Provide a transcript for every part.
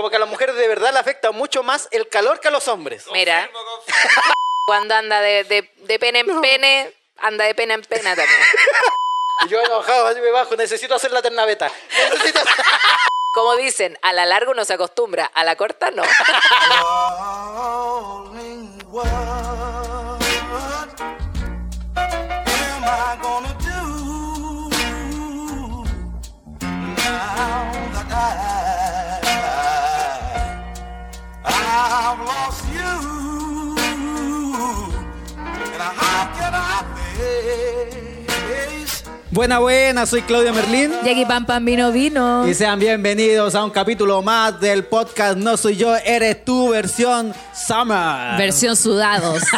Como que a las mujeres de verdad le afecta mucho más el calor que a los hombres. Mira, cuando anda de, de, de pene en pene, anda de pena en pena también. Y yo enojado, así me bajo, necesito hacer la ternaveta. Necesito... Como dicen, a la larga uno se acostumbra, a la corta no. Buena, buena, soy Claudio Merlín. Jackie Pam Pam vino vino. Y sean bienvenidos a un capítulo más del podcast No Soy Yo, Eres Tú, versión Summer. Versión sudados.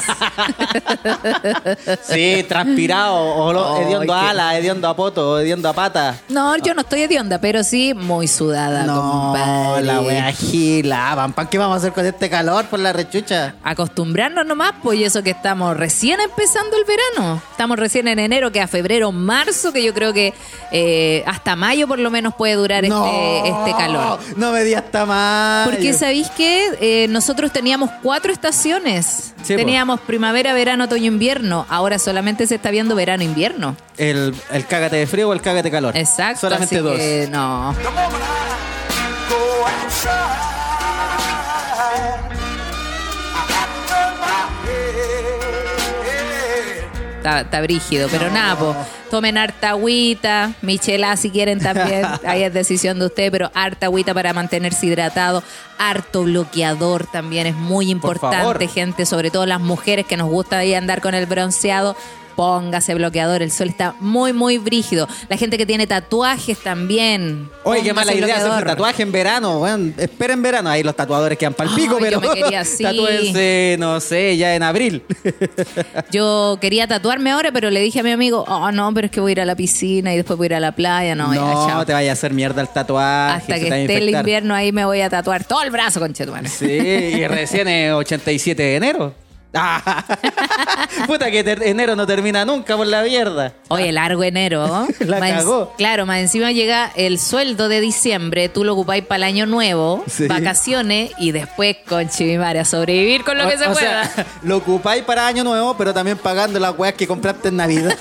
Sí, transpirado, o lo- Ay, hediondo a ala, hediondo a poto, hediondo a pata. No, yo no estoy hedionda, pero sí muy sudada, No, compadre. la wea gila. Pampan, ¿qué vamos a hacer con este calor por la rechucha? Acostumbrarnos nomás, pues y eso que estamos recién empezando el verano. Estamos recién en enero, que a febrero, marzo, que yo creo que eh, hasta mayo por lo menos puede durar este, este calor. No me di hasta más. Porque sabéis que nosotros teníamos cuatro estaciones. Sí, po. teníamos primavera, verano, otoño, invierno. Ahora solamente se está viendo verano, invierno. El, el cágate de frío o el cágate de calor. Exacto. Solamente así dos. que no. Está, brígido, pero nada, po. Tomen harta agüita, michela si quieren también, ahí es decisión de usted, pero harta agüita para mantenerse hidratado, harto bloqueador también es muy importante, gente, sobre todo las mujeres que nos gusta ahí andar con el bronceado. Póngase bloqueador, el sol está muy, muy brígido. La gente que tiene tatuajes también. Oye, qué mala idea hacerse tatuaje en verano, weón. Esperen verano. Ahí los tatuadores quedan pa'l pico, pero. yo me quería así. Tatúense, no sé, ya en abril. Yo quería tatuarme ahora, pero le dije a mi amigo, oh no, pero es que voy a ir a la piscina y después voy a ir a la playa. No, ya, chao. te vayas a hacer mierda el tatuaje. Hasta que esté el invierno ahí me voy a tatuar todo el brazo, conchetumare. Sí, y recién es 87 de enero. Ah, Puta que enero no termina nunca por la mierda. Oye, largo enero. La Más cagó. Claro, más encima llega el sueldo de diciembre, tú lo ocupáis para el año nuevo, Sí. vacaciones y después, con chivimare, a sobrevivir con lo que se o pueda. sea, lo ocupáis para año nuevo, pero también pagando las weas que compraste en Navidad.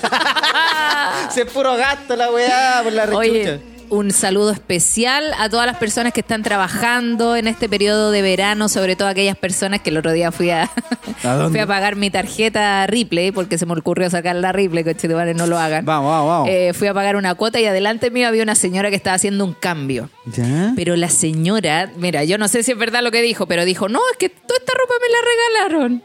Se es puro gasto la weá por la rechucha. Oye, un saludo especial a todas las personas que están trabajando en este periodo de verano, sobre todo aquellas personas que el otro día fui a, fui a pagar mi tarjeta Ripley, porque se me ocurrió sacar la Ripley, conchetumare, no lo hagan. Vamos, vamos, vamos. Eh, fui a pagar una cuota y adelante mío había una señora que estaba haciendo un cambio. ¿Ya? Pero la señora, mira, yo no sé si es verdad lo que dijo, pero dijo, no, es que toda esta ropa me la regalaron.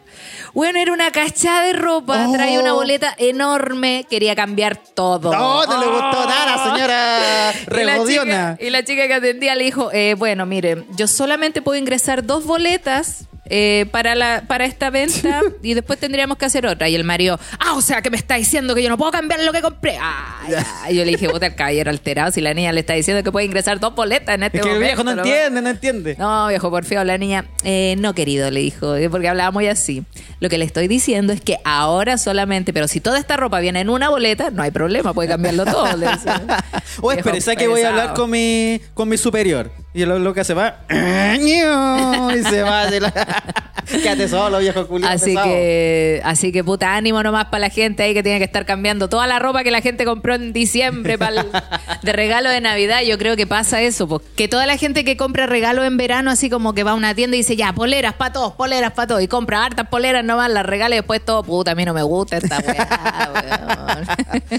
Bueno, era una cachada de ropa, Oh. traía una boleta enorme, quería cambiar todo. No, no le gustó Oh. nada, señora Y regodiona. chica, y la chica que atendía le dijo, eh, bueno, mire, yo solamente puedo ingresar dos boletas eh, para, la, para esta venta y después tendríamos que hacer otra. Y el marido, ah, o sea, que me está diciendo que yo no puedo cambiar lo que compré. Ay. Yo le dije, puta, el caballero alterado, si la niña le está diciendo que puede ingresar dos boletas en este Es que el viejo no lo- entiende, no entiende. no, viejo, por feo, la niña. eh, no, querido, le dijo, eh, porque hablaba muy así. Lo que le estoy diciendo es que ahora solamente, pero si toda esta ropa viene en una boleta, no hay problema, puede cambiarlo todo. Viejo espera, ¿sabes que voy a hablar con mi, con mi superior? Y lo, lo que hace va. y se va. de la- Quédate solo, viejo culiado. Así que, así que puta ánimo nomás para la gente ahí que tiene que estar cambiando toda la ropa que la gente compró en diciembre para de regalo de Navidad. Yo creo que pasa eso, pues, que toda la gente que compra regalo en verano, así como que va a una tienda y dice, ya, poleras para todos, poleras para todos, y compra hartas poleras nomás, las regala y después todo, puta, a mí no me gusta esta weá, weón.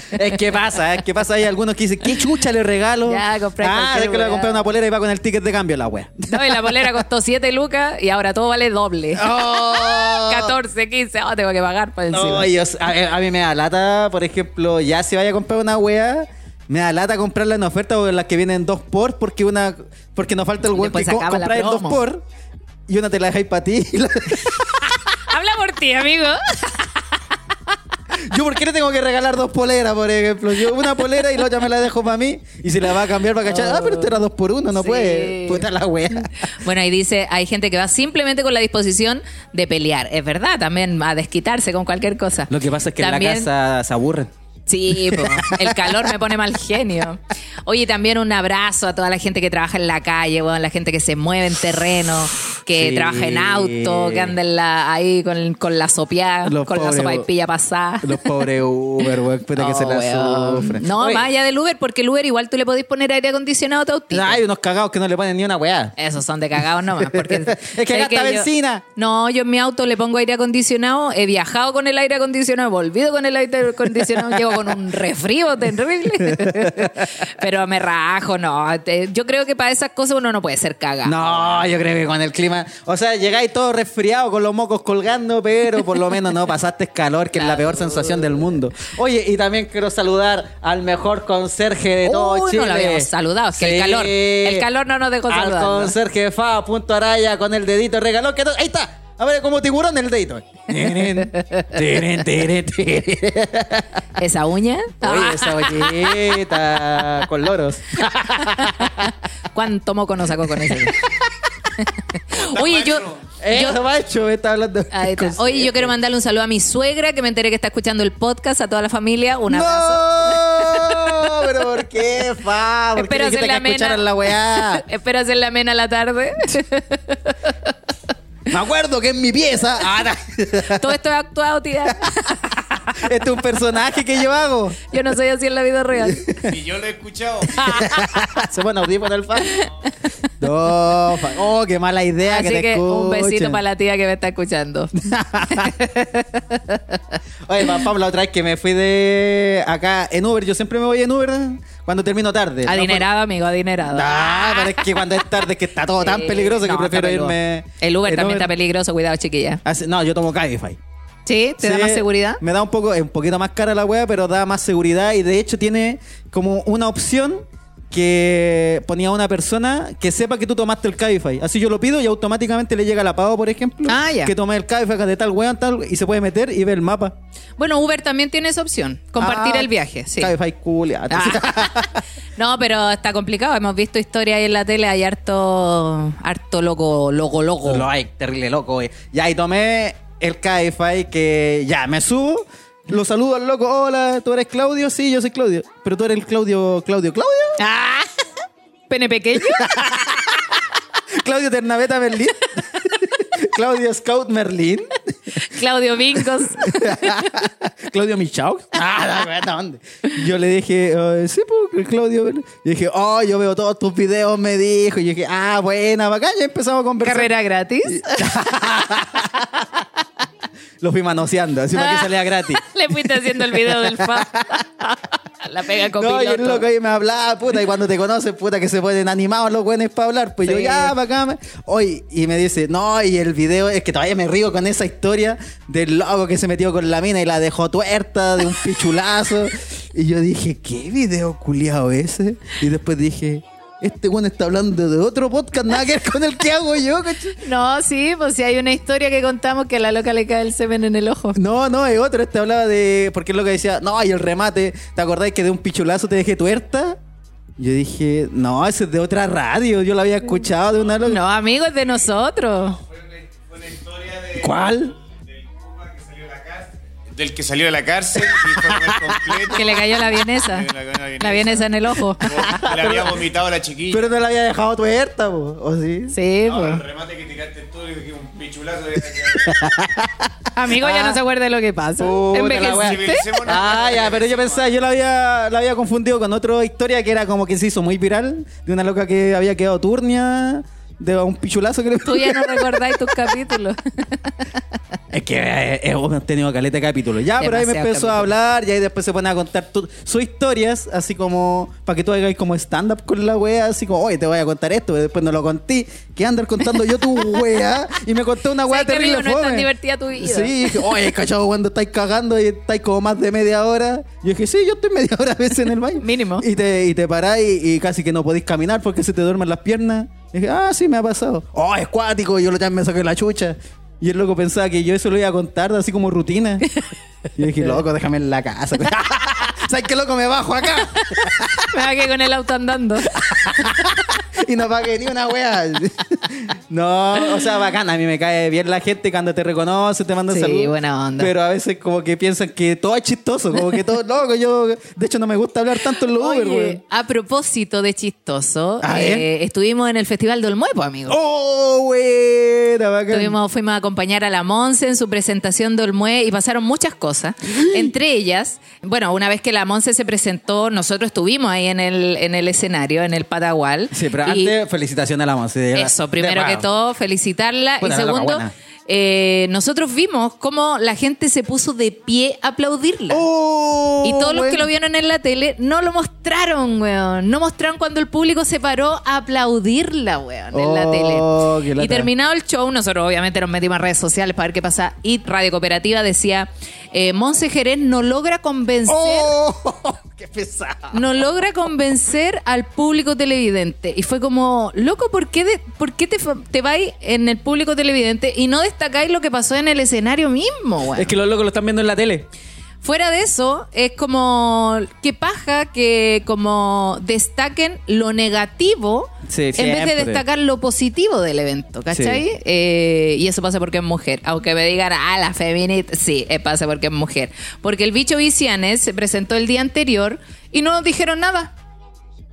Es que pasa, es que pasa. Hay algunos que dicen, ¿qué chucha le regalo? Ya, compré Ah, es que le voy a weá. comprar una polera y va con el ticket de cambio la wea. No, y la polera costó 7 lucas y ahora todo vale doble. Oh. 14, 15, oh, tengo que pagar por encima. No, yo- a, a mí me da lata, por ejemplo, ya si vaya a comprar una wea, me da lata comprarla en oferta o en las que vienen dos por, porque una porque nos falta el weón que co- comprar el dos por y una te la dejáis para ti. y la- Habla por ti, amigo. Yo, ¿por qué le tengo que regalar dos poleras, por ejemplo? Yo una polera y la otra me la dejo para mí. Y si la va a cambiar para cachar, ah, pero esto era dos por uno, no Sí. puede. Puta la wea. Bueno, ahí dice, hay gente que va simplemente con la disposición de pelear. Es verdad, también a desquitarse con cualquier cosa. Lo que pasa es que También- en la casa se aburren. Sí, po. el calor me pone mal genio. Oye, también un abrazo a toda la gente que trabaja en la calle, weón, la gente que se mueve en terreno, que Sí. trabaja en auto, que anda en la- ahí con, con la sopiá, Los con la pobres, sopaipilla pasada. Los pobres Uber, weón, puta que Oh, se la weón. sufren. No, Oye, más allá del Uber, porque el Uber igual tú le podés poner aire acondicionado a tu autito. Hay unos cagados que no le ponen ni una weá. Esos son de cagados nomás. Porque Es que sé gasta yo- benzina. no, yo en mi auto le pongo aire acondicionado, he viajado con el aire acondicionado, he volvido con el aire acondicionado, llego con un resfrío terrible. Pero me rajo, no. Te- Yo creo que para esas cosas uno no puede ser cagado. No, yo creo que con el clima. O sea, llegáis todo resfriado con los mocos colgando, pero por lo menos no pasaste calor, que es la peor sensación del mundo. Oye, y también quiero saludar al mejor conserje de todo Uy, no Chile. lo habíamos saludado, es que el calor- el calor no nos dejó Al saludarlo. conserje Fa, punto araya, con el dedito regaló. Que to- Ahí está. A ver, como tiburón el dedito. ¿Esa uña? Oye, esa ollita con loros. ¿Cuánto moco nos sacó con eso? Oye, yo... Eso, yo macho, me está hablando. Ahí está. Oye, yo quiero mandarle un saludo a mi suegra, que me enteré que está escuchando el podcast, a toda la familia. Un abrazo. No, pero ¿por qué, fa? ¿Por qué Espero dijiste hacer la mena. la weá? Espero hacer la mena a la tarde. Me acuerdo que en mi pieza. Ah. Todo esto es actuado, tía. Este es un personaje que yo hago. Yo no soy así en la vida real. Y yo lo he escuchado. Se pone audífono el fan. No. Oh, qué mala idea Así que te que un besito para la tía que me está escuchando. Oye, pa- Pablo, otra vez que me fui de acá en Uber. Yo siempre me voy en Uber cuando termino tarde. No Adinerado, amigo, adinerado. Ah, pero es que cuando es tarde es que está todo tan peligroso que no, prefiero irme. El Uber también está peligroso, cuidado, chiquilla. Así- No, yo tomo Cabify. ¿Sí? ¿Te da más seguridad? Me da un poco, es un poquito más cara la wea, pero da más seguridad y de hecho tiene como una opción que ponía una persona que sepa que tú tomaste el Cabify. Así yo lo pido y automáticamente le llega la pago, por ejemplo, Ah, ya. que tomé el Cabify de tal weón, tal, y se puede meter y ver el mapa. Bueno, Uber también tiene esa opción, compartir Ah, el viaje. Sí. Cabify cool. ya. Ah. no, pero está complicado. Hemos visto historias ahí en la tele, hay harto, harto loco, loco, loco. Lo hay, terrible loco, güey. Ya, y tomé el Cabify que ya, me subo, lo saludo al loco, hola, ¿tú eres Claudio? Sí, yo soy Claudio. Pero tú eres el Claudio, Claudio, Claudio. Ah, ¿Pene pequeño? Claudio Ternaveta Merlín. Claudio Scout Merlín. Claudio Vincos. Claudio Michau. Ah, ¿dónde? Yo le dije, sí, pues, Claudio. Merlín. Y dije, oh, yo veo todos tus videos, me dijo. Y yo dije, ah, buena, bacán. Ya empezamos a conversar. Carrera gratis. Lo fui manoseando, así para que salía gratis. Le fuiste haciendo el video del fa. la pega con No, y el loco ahí me hablaba, puta, y cuando te conoces, puta, que se ponen animados los buenos para hablar. Pues yo, ya, para acá. Oye, y me dice, no, y el video, es que todavía me río con esa historia del loco que se metió con la mina y la dejó tuerta de un pichulazo. y yo dije, ¿qué video culiado ese? Y después dije, este bueno está hablando de otro podcast, nada que ver con el que hago yo, ¿cachai? No, sí, pues si hay una historia que contamos que a la loca le cae el semen en el ojo. No, no, es otro. Este hablaba de. Porque es lo que decía. No, y el remate. ¿Te acordáis que de un pichulazo te dejé tuerta? Yo dije, no, ese es de otra radio. Yo lo había escuchado de una loca. No, amigo, es de nosotros. Fue una historia de, ¿Cuál? Del que salió de la cárcel y fue a comer completo. Que le cayó la vienesa. La vienesa. La vienesa en el ojo. Le había vomitado a la chiquilla. Pero no la había dejado tuerta, po, ¿o sí? Sí, No, el remate que tiraste tú y que un pichulazo de Amigo, ya Ah. no se acuerda de lo que pasa. Ah, ya, pero yo pensaba, yo la había, la había confundido con otra historia que era como que se hizo muy viral. De una loca que había quedado turnia. De un pichulazo que le Tú ya no recordáis tus capítulos. Es que eh, hemos tenido caleta de capítulos. Ya, pero ahí me empezó a hablar y ahí después se pone a contar sus historias, así como para que tú hagas como stand-up con la wea, así como, oye, te voy a contar esto, pero después no lo conté. Que andar contando yo tu wea y me contó una wea ¿Sabes qué, terrible. amigo? No es tan divertida tu vida. Sí, dije, oye, cachado, cuando estáis cagando y estáis como más de media hora. Yo dije, sí, yo estoy media hora a veces en el baño. Mínimo. Y te, y te parás y, y casi que no podéis caminar porque se te duermen las piernas. Y dije, ah, sí, me ha pasado. Oh, es cuático. Y yo lo ya me saqué la chucha. Y el loco pensaba que yo eso lo iba a contar así como rutina. Y yo dije, loco, déjame en la casa. ¿Sabes qué loco? Me bajo acá. Me bajé con el auto andando. y no pagué ni una wea. no, o sea, bacán. A mí me cae bien la gente cuando te reconoce, te manda Sí, saludos. buena onda. Pero a veces como que piensan que todo es chistoso, como que todo loco. Yo, de hecho, no me gusta hablar tanto en los Uber, weón. a propósito de chistoso, eh, estuvimos en el Festival de Olmuepo, amigo. ¡Oh, buena! Estuvimos, fuimos a acompañar a la Monse en su presentación de Olmué y pasaron muchas cosas. Entre ellas, bueno, una vez que la Monse se presentó, nosotros estuvimos ahí en el, en el escenario, en el Patagual. Sí, pero Y antes, felicitaciones a la Monse. Eso, primero que todo, felicitarla. Y segundo, eh, nosotros vimos cómo la gente se puso de pie a aplaudirla. ¡Oh! Y todos los que lo vieron en la tele no lo mostraron, weón. No mostraron cuando el público se paró a aplaudirla, weón, en la Oh, tele. Y terminado el show, nosotros obviamente nos metimos a redes sociales para ver qué pasa. Y Radio Cooperativa decía, eh, Monse Jerez no logra convencer... ¡Oh! ¡Qué pesado! No logra convencer al público televidente. Y fue como, loco, ¿por qué, de- por qué te, te vais en el público televidente y no destacáis lo que pasó en el escenario mismo, weón? Es que los locos lo están viendo en la tele. Fuera de eso, es como qué paja que como destaquen lo negativo Sí, en vez de destacar lo positivo del evento, ¿cachai? Sí. Eh, y eso pasa porque es mujer. Aunque me digan, ah, la feminista, sí, eh, pasa porque es mujer. Porque el bicho Vicianes se presentó el día anterior y no dijeron nada.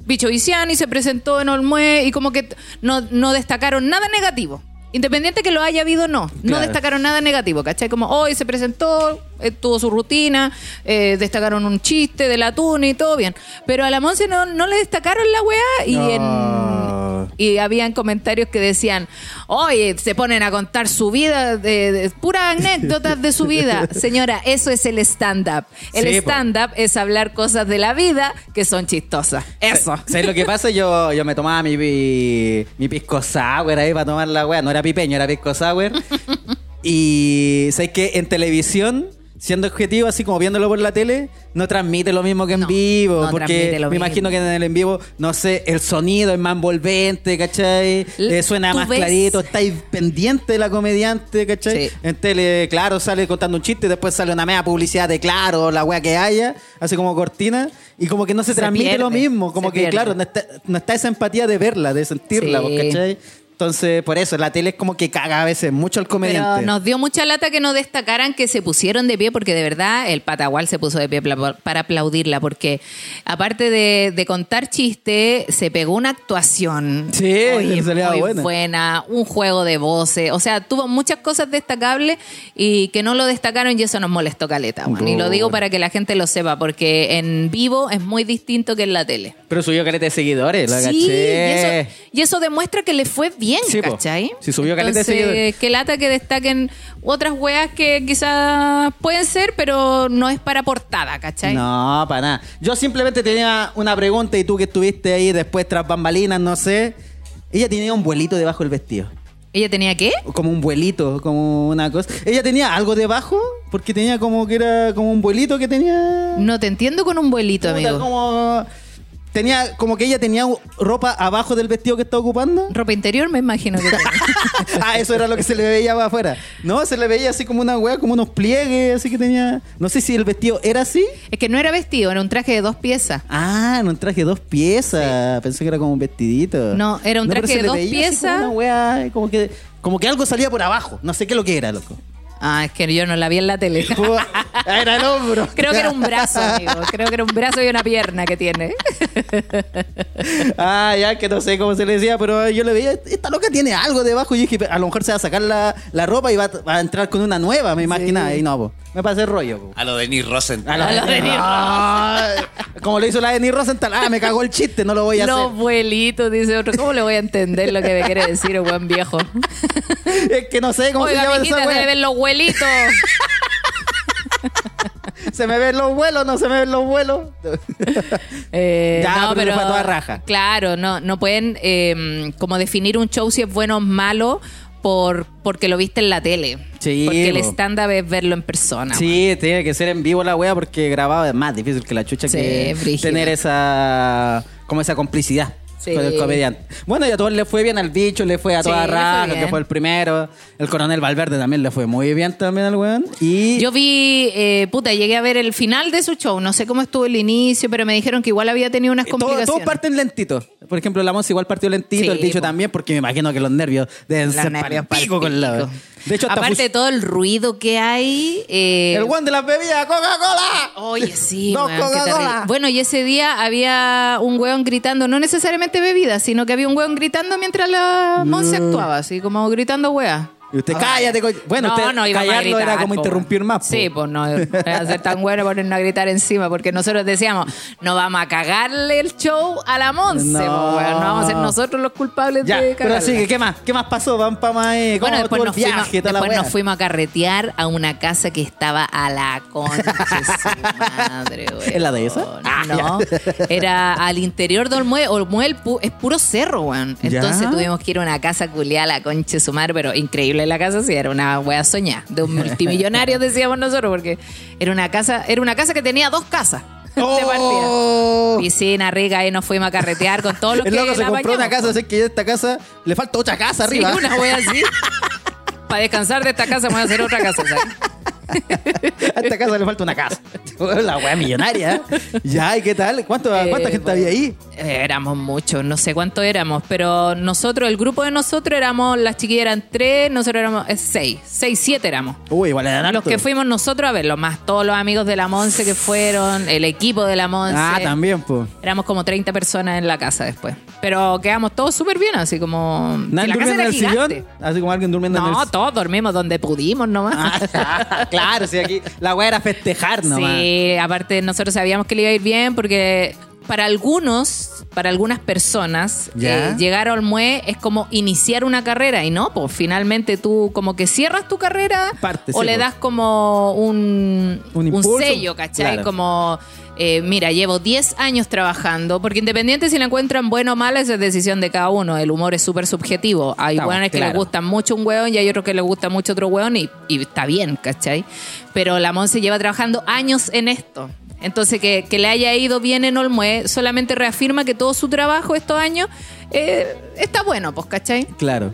Bicho Viciani se presentó en Olmué y como que no, no destacaron nada negativo. Independiente que lo haya habido o no, no destacaron nada negativo, ¿cachai? Como hoy se presentó, eh, tuvo su rutina, eh, destacaron un chiste del atún y todo bien. Pero a la Monse no, no le destacaron la weá y No. en y habían comentarios que decían, oye, se ponen a contar su vida, de, de- puras anécdotas de su vida. Señora, eso es el stand-up. El Sí, stand-up es hablar cosas de la vida que son chistosas. Eso. ¿Sabes lo que pasa? Yo, yo me tomaba mi, mi, mi pisco sour ahí para tomar la weá. No era pipeño, era pisco sour. y ¿sabes que En televisión, siendo objetivo, así como viéndolo por la tele, no transmite lo mismo que en No, vivo. no porque transmite lo me imagino que en el en vivo, no sé, el sonido es más envolvente, ¿cachai? L- Eh, suena más ves- clarito, estáis pendiente de la comediante, ¿cachai? Sí. En tele, claro, sale contando un chiste y después sale una media publicidad de claro, la wea que haya, así como cortina, y como que no se, Se transmite lo mismo, como que, pierde. claro, no está, no está esa empatía de verla, de sentirla, Sí. ¿cachai? Entonces, por eso, la tele es como que caga a veces mucho al comediante. Pero nos dio mucha lata que no destacaran que se pusieron de pie, porque de verdad el Patagual se puso de pie para aplaudirla, porque aparte de, de contar chiste, se pegó una actuación Sí, da muy buena. buena, un juego de voces, o sea, tuvo muchas cosas destacables y que no lo destacaron y eso nos molestó caleta. weón. Y lo digo para que la gente lo sepa, porque en vivo es muy distinto que en la tele. Pero subió caleta de seguidores, la Sí, y caché. eso, y eso demuestra que le fue bien, Sí, po. ¿cachai? Sí, subió caleta Entonces. Qué lata que destaquen otras weas que quizás pueden ser, pero no es para portada, ¿cachai? No, para nada. Yo simplemente tenía una pregunta y tú que estuviste ahí después tras bambalinas, no sé. Ella tenía un vuelito debajo del vestido. ¿Ella tenía qué? Como un vuelito, como una cosa. Ella tenía algo debajo, porque tenía como que era como un vuelito que tenía. No te entiendo con un vuelito, Puta, amigo. como. Tenía como que ella tenía ropa abajo del vestido que estaba ocupando. Ropa interior me imagino que tenía. ah, eso era lo que se le veía afuera. No, se le veía así como una weá, como unos pliegues, así que tenía. No sé si el vestido era así. es que no era vestido, era un traje de dos piezas. Ah, no un traje de dos piezas. Pensé que era como un vestidito. No, era un traje de dos piezas. Como una weá, como que, como que algo salía por abajo. No sé qué lo que era, loco. Ah, es que yo no la vi en la tele. Ah, era el hombro. Creo que era un brazo, amigo. Creo que era un brazo y una pierna que tiene. Ah, ya que no sé cómo se le decía, pero yo le veía, esta loca tiene algo debajo. Y yo dije, a lo mejor se va a sacar la, la ropa y va, a- va a entrar con una nueva, me imaginaba. Y no, po. me pasé el rollo. po. A lo de Nick Rosen. A la- A lo de Neil Ah, como lo hizo la de Neil Rosenthal, ah, me cagó el chiste, no lo voy a Los hacer. vuelitos, dice otro. ¿Cómo le voy a entender lo que me quiere decir el buen viejo? Es que no sé cómo se Oiga, llama mijita, esa vuelitos. Se me ven los vuelos, no se me ven los vuelos. Eh, Ya, pero le fue a toda raja. Claro, no, no pueden eh, como definir un show si es bueno o malo por porque lo viste en la tele. Sí, porque el stand-up es verlo en persona. Sí, tiene que ser en vivo la wea porque grabado es más difícil que la chucha Sí, que brígido. tener esa como esa complicidad. Sí. Con el comediante. Bueno, y a todos le fue bien al bicho, le fue a Sí, toda raja, bien. que fue el primero. El coronel Valverde también le fue muy bien también al weón. Y Yo vi, eh, puta, llegué a ver el final de su show. No sé cómo estuvo el inicio, pero me dijeron que igual había tenido unas todos complicaciones. todos parten lentito. Por ejemplo, la Monza igual partió lentito, Sí, el bicho po. también, porque me imagino que los nervios deben Los ser nervios pico con la. De hecho, Aparte de todo el ruido que hay. eh, el weón de las bebidas, Coca-Cola. Oye, sí, Dos qué Coca-Cola. Bueno, y ese día había un weón gritando, no necesariamente bebida, sino que había un weón gritando mientras la Monse actuaba, así como gritando wea. Y usted, cállate, co-". Bueno, usted, a callarlo gritar, era como po, interrumpir más. po. Sí, pues no era ser tan bueno ponernos a gritar encima, porque nosotros decíamos, no vamos a cagarle el show a la Monse, No. po, no vamos a ser nosotros los culpables Ya, de pero cagarla. así, ¿qué más? ¿Qué más pasó? Van para más. eh, ¿Cómo Bueno, después, nos fuimos, viaje, la después wea? nos fuimos a carretear a una casa que estaba a la concha su madre, weón. ¿Es la de esa? Ah, no, era al interior de Olmué. Olmué el pu- es puro cerro, weón. Ya. Entonces tuvimos que ir a una casa culiada a la concha de su madre, pero increíble la casa, sí, era una wea soñada. De un multimillonario, decíamos nosotros, porque era una casa, era una casa que tenía dos casas. De partida. ¡Oh! Piscina rica, ahí nos fuimos a carretear con todos los El que loco se la compró una casa, así que esta casa le falta otra casa Sí, arriba. una wea así. Para descansar de esta casa, voy a hacer otra casa, ¿sabes? A esta casa le falta una casa. La wea millonaria. Ya, ¿y qué tal? ¿Cuánto, Eh, ¿Cuánta gente había ahí? Eh, Éramos muchos, no sé cuánto éramos, pero nosotros, el grupo de nosotros éramos, las chiquillas eran tres, nosotros éramos eh, seis, seis, siete éramos. Uy, igual eran Los que fuimos nosotros a verlo, más todos los amigos de la Monse que fueron, el equipo de la Monse. Ah, también, pues. Éramos como 30 personas en la casa después. Pero quedamos todos súper bien, así como. ¿Nadie la casa durmiendo en era el gigante. sillón? Así como alguien durmiendo en el No, todos dormimos donde pudimos nomás. Ah, claro, sí, aquí la wea era festejar nomás. Sí, aparte nosotros sabíamos que le iba a ir bien porque para algunos, para algunas personas, Ya. eh, llegar a Olmué es como iniciar una carrera y no, pues finalmente tú como que cierras tu carrera Parte, o sí, le pues. das como un, Un sello, ¿cachai? claro. Como... eh, mira, llevo 10 años trabajando, porque independiente si la encuentran buena o mala, esa es decisión de cada uno. El humor es súper subjetivo. Hay Estamos, hueones que les gustan mucho un hueón y hay otros que les gusta mucho otro hueón y, y está bien, ¿cachai? Pero la Monse lleva trabajando años en esto. Entonces, que, que le haya ido bien en Olmué solamente reafirma que todo su trabajo estos años eh, está bueno, pues, ¿cachai? Claro.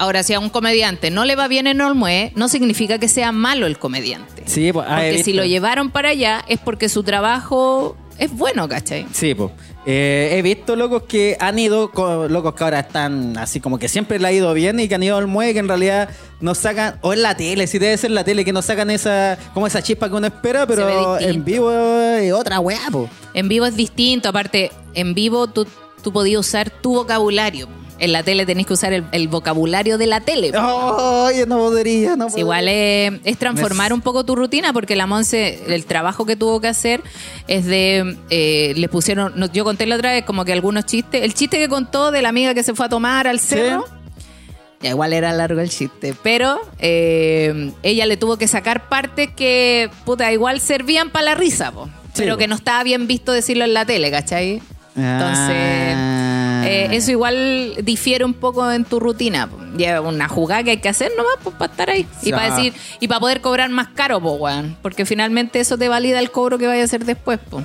Ahora, si a un comediante no le va bien en Olmué, no significa que sea malo el comediante. Sí, pues. ah, he Porque si lo llevaron para allá es porque su trabajo es bueno, ¿cachai? Sí, pues. Eh, he visto locos que han ido, co- locos que ahora están así como que siempre le ha ido bien y que han ido al muelle que en realidad nos sacan, o en la tele, si debe ser la tele, que nos sacan esa, como esa chispa que uno espera, pero ve distinto. en vivo es otra weá, po. En vivo es distinto, aparte, en vivo tú, tú podías usar tu vocabulario. En la tele tenés que usar el, el vocabulario de la tele. Ay, no podría, no podría. igual es, es transformar Me- un poco tu rutina porque la Monse, el trabajo que tuvo que hacer es de, eh, le pusieron, no, yo conté la otra vez como que algunos chistes, el chiste que contó de la amiga que se fue a tomar al cerro, ya igual era largo el chiste, pero eh, ella le tuvo que sacar partes que, puta, igual servían para la risa, po, Sí, pero po. que no estaba bien visto decirlo en la tele, ¿cachai? Entonces, Ah. Eh, eso igual difiere un poco en tu rutina. Lleva una jugada que hay que hacer nomás pues, para estar ahí. Y para decir, y para poder cobrar más caro, po, weón. Porque finalmente eso te valida el cobro que vaya a hacer después, po.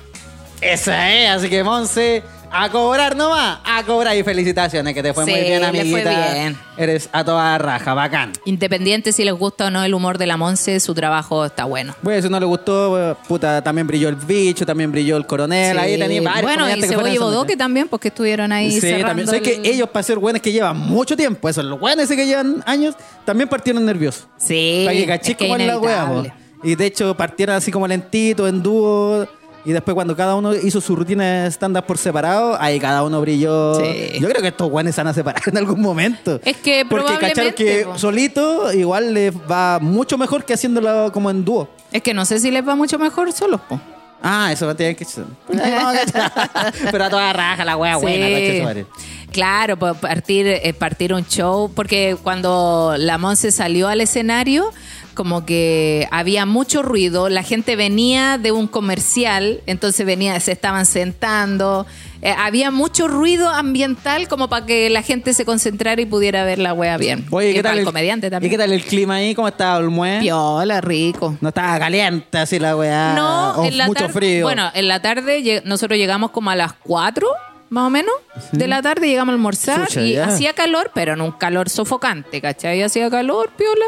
Esa es, así que Monse, a cobrar nomás, a cobrar y felicitaciones, que te fue Sí, muy bien, le fue amiguita. bien. Eres a toda raja, bacán. Independiente si les gusta o no el humor de la Monse, su trabajo está bueno. Bueno, si no le gustó, puta, también brilló el bicho, también brilló el coronel, ahí Sí. tenía varios Bueno, y comediantes que Cebolla y fueron esa Bodoque noche. también, porque estuvieron ahí Sí, cerrando también. Sé el- que ellos, para ser buenos que llevan mucho tiempo, eso, los buenos que llevan años, también partieron nerviosos. Sí, Para que es que la wea, po. inevitable. Y de hecho partieron así como lentito, en dúo. Y después cuando cada uno hizo su rutina de stand-up por separado, ahí cada uno brilló. Sí. Yo creo que estos guanes se van a separar en algún momento. Es que Porque cacharon que po. solito igual les va mucho mejor que haciéndolo como en dúo. Es que no sé si les va mucho mejor solos, po. Ah, eso a tener que Pero a toda raja la wea Sí. Claro, partir, eh, partir un show, porque cuando la Monse salió al escenario, como que había mucho ruido, la gente venía de un comercial, entonces venía, se estaban sentando, eh, había mucho ruido ambiental como para que la gente se concentrara y pudiera ver la wea bien. Oye, Y ¿qué tal el comediante ¿Y también? qué tal el clima ahí? ¿Cómo estaba el mue? Piola, rico. No estaba caliente así la weá. No, o en la mucho frío. Bueno, en la tarde lleg- nosotros llegamos como a las 4, más o menos, de la tarde llegamos a almorzar y ya. hacía calor, pero no un calor sofocante, ¿cachai? Hacía calor, piola.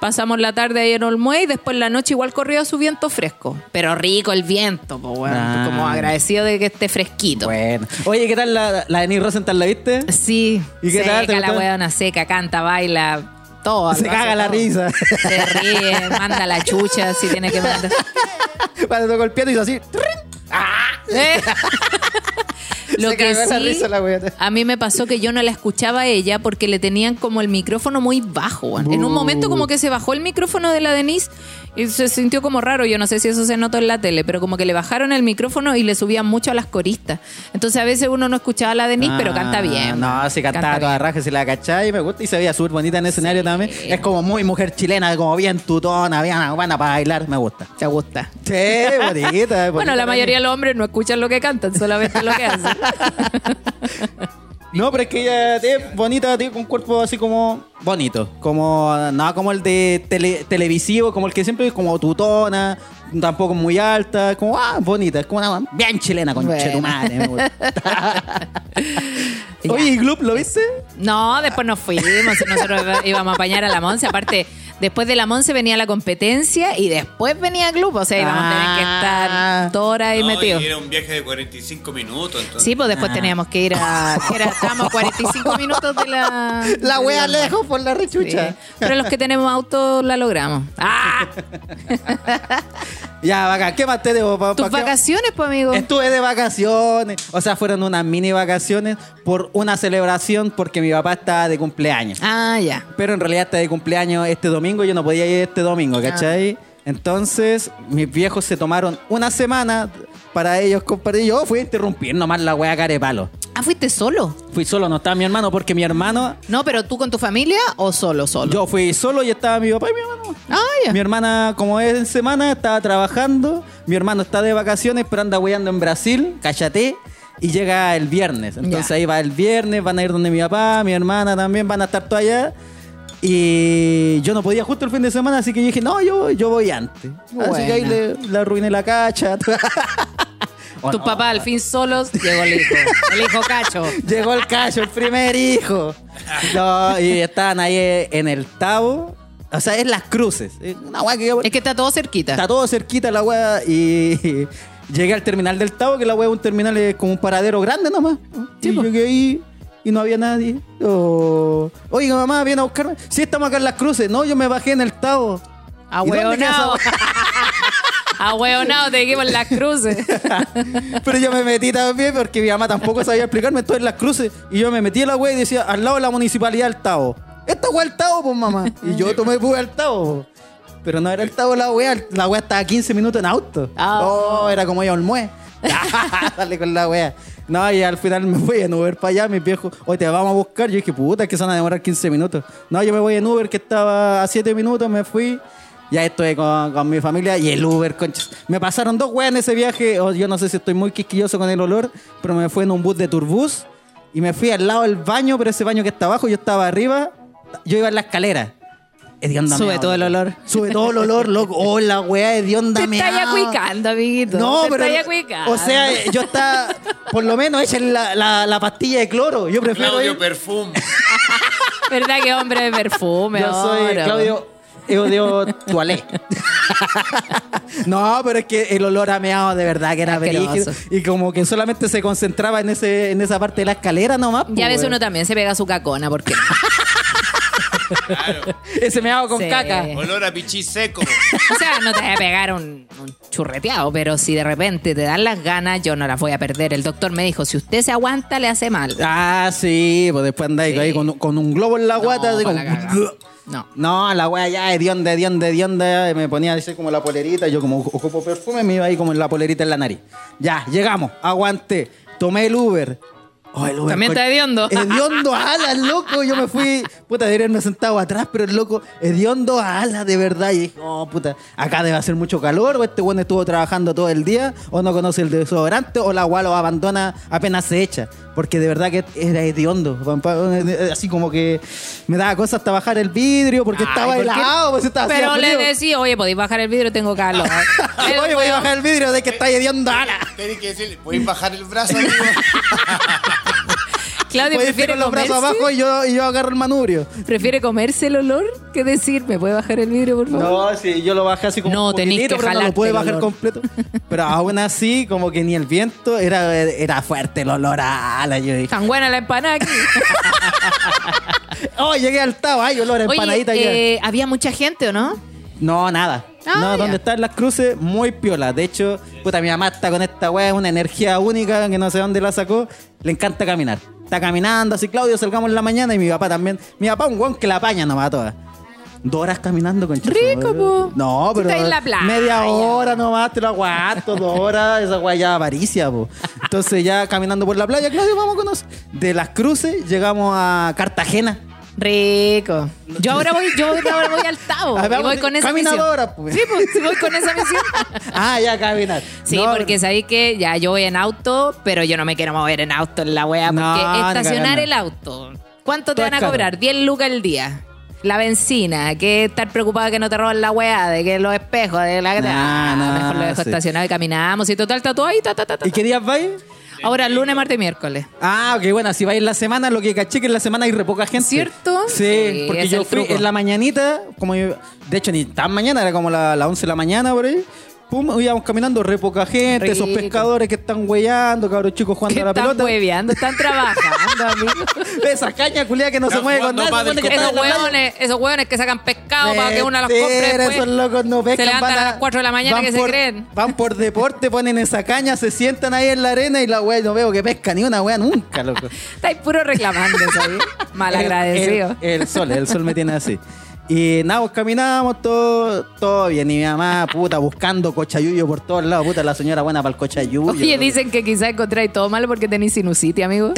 Pasamos la tarde ahí en Olmué y después la noche igual corría su viento fresco. Pero rico el viento, pues bueno, Ah. como agradecido de que esté fresquito. Bueno. Oye, ¿qué tal la, la de Nick Rosenthal? ¿La viste? Sí, ¿Y qué seca tal? ¿Te la gustó? weona, seca, canta, baila, todo. Se caga la risa. Se ríe, manda la chucha si tiene que mandar. Cuando tocó el piano hizo así. ¿Eh? Lo Se que la sí, risa la weona. a mí me pasó que yo no la escuchaba a ella porque le tenían como el micrófono muy bajo. En un momento como que se bajó el micrófono de la Denise y se sintió como raro. Yo no sé si eso se notó en la tele, pero como que le bajaron el micrófono y le subían mucho a las coristas. Entonces a veces uno no escuchaba a la Denise, pero canta Ah, bien. No, sí cantaba Canta toda raja, se la cachai y me gusta y se veía súper bonita en el escenario también. Es como muy mujer chilena, como bien tutona, bien buena para bailar, me gusta. ¿Te gusta? Sí, bonita. Bueno, la mayoría de los hombres no escuchan lo que cantan, solamente lo que hacen. No, pero es que ella es bonita, tiene un cuerpo así como bonito. Como, no como el de tele- televisivo, como el que siempre es como tutona, tampoco muy alta, como, ah, bonita, es como una bien chilena, con Bueno. Oye, ¿y Gloop lo viste? No, después nos fuimos. Nosotros íbamos a apañar a la Monse. Aparte, después de la Monse venía la competencia y después venía Club. O sea, íbamos a tener que Ah. estar dos horas ahí No, metidos. y era un viaje de 45 minutos. Entonces. Sí, pues después Ah. teníamos que ir a. que Era, estábamos a 45 minutos de la. La de wea lejos por la Sí. rechucha. Pero los que tenemos auto la logramos. ¡Ah! Ya, bacán, ¿qué más te debo? pa- Tus pa- vacaciones, pues, amigo. Estuve de vacaciones, o sea, fueron unas mini vacaciones por una celebración porque mi papá estaba de cumpleaños. Ah, ya. Pero en realidad está de cumpleaños este domingo, yo no podía ir este domingo, ¿cachai? Entonces, mis viejos se tomaron una semana para ellos compartir. Yo fui a interrumpir nomás la wea carepalo. Ah, ¿fuiste solo? Fui solo, no estaba mi hermano porque mi hermano. No, pero tú con tu familia o solo, solo. Yo fui solo y estaba mi papá y mi hermano. Ah, ya. Mi hermana, como es en semana, estaba trabajando. Mi hermano está de vacaciones, pero anda hueando en Brasil, cállate. Y llega el viernes. Entonces Ya. ahí va el viernes, van a ir donde mi papá, mi hermana también, van a estar todos allá. Y yo no podía justo el fin de semana, así que yo dije, no, yo, yo voy antes. Así que ahí le, le arruiné la cacha. ¿O Tus no? papás al fin solos, llegó el hijo. El hijo cacho. Llegó el cacho, el primer hijo. No, y estaban ahí en el Tabo. O sea, es las cruces. Es Una weá que yo- Es que está todo cerquita. Está todo cerquita la weá y llegué al terminal del Tavo, que la weá es un terminal es como un paradero grande nomás. Sí, y po. llegué ahí y no había nadie. Oh. Oiga, mamá, viene a buscarme. Sí, estamos acá en las cruces. No, yo me bajé en el Tavo. ¿Y dónde queda esa Ahueonado. te dijimos en las cruces. Pero yo me metí también porque mi mamá tampoco sabía explicarme. Estoy en las cruces. Y yo me metí en la weá y decía, al lado de la municipalidad del Tavo. Esta es el Tavo, pues mamá. Y yo tomé puse al Tavo. Pero no era el Tavo la weá. La weá estaba a 15 minutos en auto. Ah. Oh, era como yo Olmué. Dale con la weá. No, y al final me fui en Uber para allá, mis viejos, oye, te vamos a buscar. Yo dije, puta, es que se van a demorar 15 minutos. No, yo me voy en Uber, que estaba a 7 minutos, me fui. Ya estoy con, con mi familia y el Uber, conchas. Me pasaron dos weas en ese viaje. o yo no sé si estoy muy quisquilloso con el olor, pero me fui en un bus de Turbus y me fui al lado del baño, pero ese baño que está abajo, yo estaba arriba. Yo iba en la escalera. Hedionda Sube todo el olor. Sube todo el olor, loco. Oh, la wea hedionda Te está meao. acuicando, amiguito. No, te pero. está acuicando. O sea, yo estaba. Por lo menos echen la, la, la pastilla de cloro. Yo prefiero. Claudio ir- Perfume. ¿Verdad que hombre de perfume? yo soy? Claudio. Eudio Tualé. no, pero es que el olor a meado de verdad que era brígido. Y como que solamente se concentraba en ese en esa parte de la escalera nomás. Ya pues, ves, uno también se pega su cacona, porque Claro. Ese meado con Sí. caca. Olor a pichí seco. O sea, no te voy a pegar un, un churreteado, pero si de repente te dan las ganas, yo no las voy a perder. El doctor me dijo, si usted se aguanta, le hace mal. Ah, sí, pues después andáis Sí. ahí con, con un globo en la guata. así pa' como- la cagada. No. No, la wea ya, hedionda, hedionda, hedionda. Me ponía así como la polerita. Yo como ocupo perfume, me iba ahí como en la polerita en la nariz. Ya, llegamos, aguanté. Tomé el Uber. Oh, el Uber También está hediondo. Hediondo a alas, loco. Yo me fui, puta, debería haberme sentado atrás, pero el loco, hediondo a alas, de verdad. Y dije, oh, puta, acá debe hacer mucho calor, o este bueno estuvo trabajando todo el día, o no conoce el desodorante, o la agua lo abandona apenas se echa. Porque de verdad que era hediondo. pa- pa- Así como que me daba cosas hasta bajar el vidrio, porque Ay, estaba ¿por helado, pues estaba Pero le decía, oye, podéis bajar el vidrio, tengo calor. Oye, voy a weón- bajar el vidrio de que está hediondo a alas. Tenés que decirle, ¿podéis bajar el brazo, amigo? Claudio Puedes prefiere tener los brazos abajo y yo, y yo agarro el manubrio. prefiere comerse el olor que decir, ¿me puede bajar el vidrio, por favor? No, sí, yo lo bajé así como No, tenés que pero no lo el bajar olor. completo. Pero aún así, como que ni el viento, era, era fuerte el olor a ala. Yo dije, Tan buena la empanada aquí. oh, llegué al tabo, ay, olor a empanadita. Oye, eh, ¿había mucha gente o no? No, nada. Ah, no, ya. donde están las cruces, muy piola. De hecho, puta, mi mamá está con esta weá, una energía única que no sé dónde la sacó. Le encanta caminar. Está caminando así, Claudio, salgamos en la mañana y mi papá también. Mi papá un weón que la apaña nomás a todas. Dos horas caminando con Rico, po. No, pero. está en la playa. Media hora nomás, te lo aguanto, dos horas, esa weá ya avaricia, po. Entonces ya caminando por la playa, Claudio, vamos a conocer. De las cruces llegamos a Cartagena. Rico. Yo ahora voy, yo ahora voy al Tavo. Ah, y voy con esa misión. caminadora, pues. Sí, pues sí voy con esa misión. Ah, ya caminar. Sí, No, porque sabéis que ya yo voy en auto, pero yo no me quiero mover en auto en la wea, porque No, estacionar el auto. ¿Cuánto te Todo van a cobrar? 10 lucas el día. La benzina, que estar preocupada que no te roban la weá, de que los espejos, de la. Nah, Ah, mejor lo dejo sí. estacionado y caminamos. Y total, está todo ahí. Ta, ta, ta, ta. ¿Y qué días vais? Ahora, lunes, martes y miércoles. Ah, ok, bueno, si vais en la semana, lo que caché que en la semana hay re poca gente. ¿Cierto? Sí, Sí, porque es yo el fui truco. en la mañanita, como yo- de hecho ni tan mañana, era como la- las 11 de la mañana por ahí. Pum, íbamos caminando, re poca gente, esos pescadores que están huellando, cabros chicos jugando a la están pelota. hueveando, están trabajando, amigo. Esa caña culia que no se Están mueve con nada. que están Esos hueones, esos hueones que sacan pescado para que una los compre después. Esos locos no pescan. Se levantan van a las 4 de la mañana que se creen. Van por deporte, ponen esa caña, se sientan ahí en la arena y la wea, no veo que pesca ni una wea nunca, loco. Estáis puro reclamando, ¿sabes? Mal El- agradecido. El, el sol, el sol me tiene así. Y nada, pues caminábamos todo, todo bien. Y mi mamá, puta, buscando cochayuyo por todos lados. Puta, la señora buena para el cochayuyo. Oye, dicen que quizás encontráis todo malo porque tenéis sinusitis, amigo.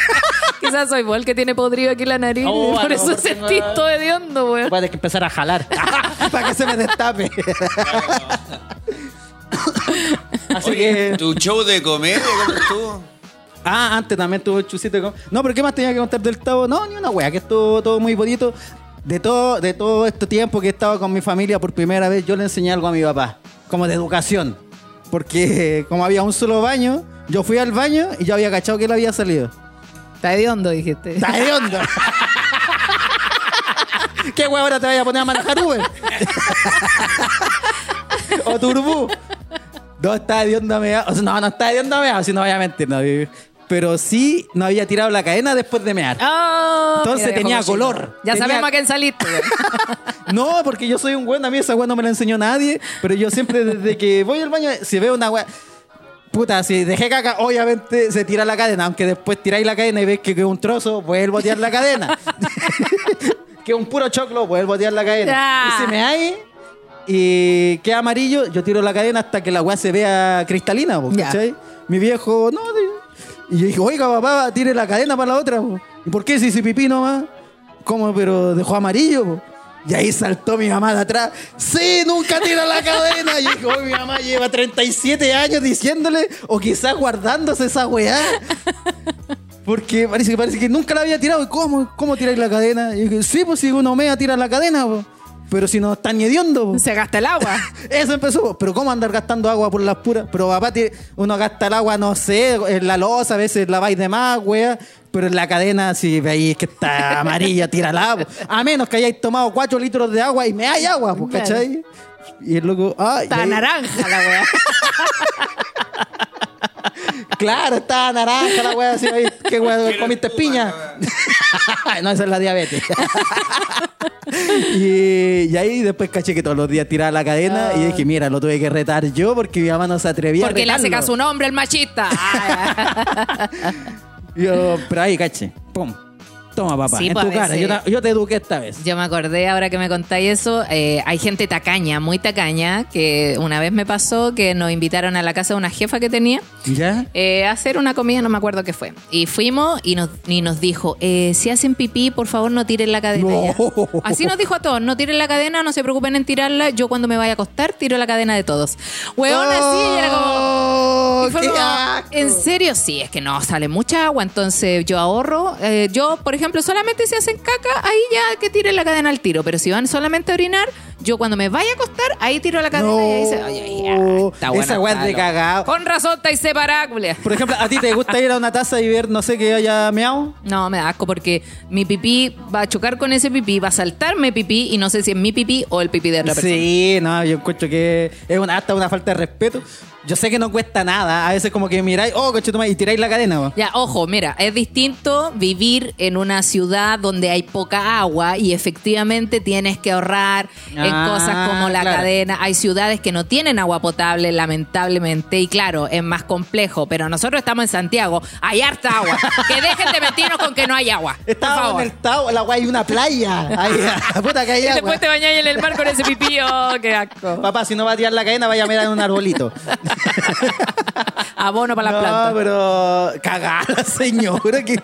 quizás soy vos el que tiene podrido aquí la nariz. Oh, por eso sentís tengo- todo hediondo, weón. Puedes que empezar a jalar. para que se me destape. Así que. ¿Tu show de comedia cómo estuvo? Ah, antes también tuvo el chusito. con- No, pero ¿qué más tenía que contar del Tavo? No, ni una wea, que estuvo todo muy bonito. De todo, de todo este tiempo que he estado con mi familia por primera vez, yo le enseñé algo a mi papá, como de educación. Porque como había un solo baño, yo fui al baño y yo había cachado que él había salido. Está hediondo, dijiste. ¡Está de onda! ¿Qué wea ahora te vaya a poner a manejar Uber? o Turbú. No, está de onda mea. O sea, no, no está de onda mea, si no vaya a mentir, no. Pero sí no había tirado la cadena después de mear. Oh, Entonces mira, tenía color. Ya Tenía- sabemos a quién saliste. weón. No, porque yo soy un weón, a mí esa weá no me la enseñó nadie, pero yo siempre desde que voy al baño, si veo una weá, puta, si dejé caca, obviamente se tira la cadena, aunque después tiráis la cadena y ves que queda un trozo, vuelvo a tirar la cadena. que un puro choclo, vuelvo a tirar la cadena. Ya. Y si me hay y queda amarillo, yo tiro la cadena hasta que la weá se vea cristalina. ¿cachai? Mi viejo, no. Y yo dije, oiga papá, tire la cadena para la otra. ¿y por qué si hice pipí nomás? ¿Cómo? Pero dejó amarillo. Y ahí saltó mi mamá de atrás. ¡Sí! ¡Nunca tira la cadena! Y "Oh, mi mamá lleva 37 años diciéndole, o quizás guardándose esa weá. Porque parece que parece que nunca la había tirado. ¿Y cómo? ¿Cómo tiráis la cadena? Y yo dije, sí, pues si uno mea, tira la cadena, po. Pero si no está ni hediondo. Se gasta el agua. Eso empezó, pero ¿cómo andar gastando agua por las puras? Pero papá, uno gasta el agua, no sé, en la losa, a veces la vais de más, wea. Pero en la cadena, si veis que está amarilla, tírala. po. A menos que hayáis tomado 4 litros de agua y me hay agua, pues. ¿cachai? Y el loco, ah, Está ahí- naranja la weá. Claro, estaba naranja la wea, así, ahí, ¿qué wea, comiste piña? no, esa es la diabetes. y, y ahí después caché que todos los días tiraba la cadena y dije, mira, lo tuve que retar yo porque mi mamá no se atrevía Porque a le hace caso a un hombre, el machista. Yo, pero ahí, caché. Pum. Toma, papá. Sí, en pues, tu cara. Yo te, yo te eduqué esta vez. Yo me acordé ahora que me contáis eso. eh, hay gente tacaña, muy tacaña, que una vez me pasó que nos invitaron a la casa de una jefa que tenía ¿Ya? eh, a hacer una comida, no me acuerdo qué fue. Y fuimos y nos, y nos dijo: eh, Si hacen pipí, por favor no tiren la cadena. No. ya". Así nos dijo a todos: No tiren la cadena, no se preocupen en tirarla. Yo cuando me vaya a acostar, tiro la cadena de todos. Weón, así, y era como. ¡Oh, Y fue como! ¿En serio? Sí, es que no, sale mucha agua, entonces yo ahorro. Yo, por ejemplo, solamente si hacen caca, ahí ya que tiren la cadena al tiro. Pero si van solamente a orinar, yo cuando me vaya a acostar, ahí tiro la cadena y ahí se. Oye, ya, está bueno, Esa weá de cagado. Con razón estáis separados, culia. Por ejemplo, ¿a ti te gusta ir a una taza y ver, no sé, que haya meado? No, me da asco porque mi pipí va a chocar con ese pipí, va a saltarme pipí y no sé si es mi pipí o el pipí de otra persona. Sí, no, yo encuentro que es una, hasta una falta de respeto. Yo sé que no cuesta nada. A veces como que miráis, oh, coche, y tiráis la cadena. po. Ya, ojo, mira, es distinto vivir en una ciudad donde hay poca agua y efectivamente tienes que ahorrar en Ah, cosas como la claro. cadena. Hay ciudades que no tienen agua potable, lamentablemente, y claro, es más complejo, pero nosotros estamos en Santiago, hay harta agua. que dejen de mentirnos con que no hay agua. favor. en el Tao, la weá, hay una playa. Ahí, puta que hay Y agua. después te bañáis en el mar con ese pipí, oh, qué asco. Papá, si no va a tirar la cadena, vaya a mirar en un arbolito. Abono para las no, plantas. pero cagada, señora. Que...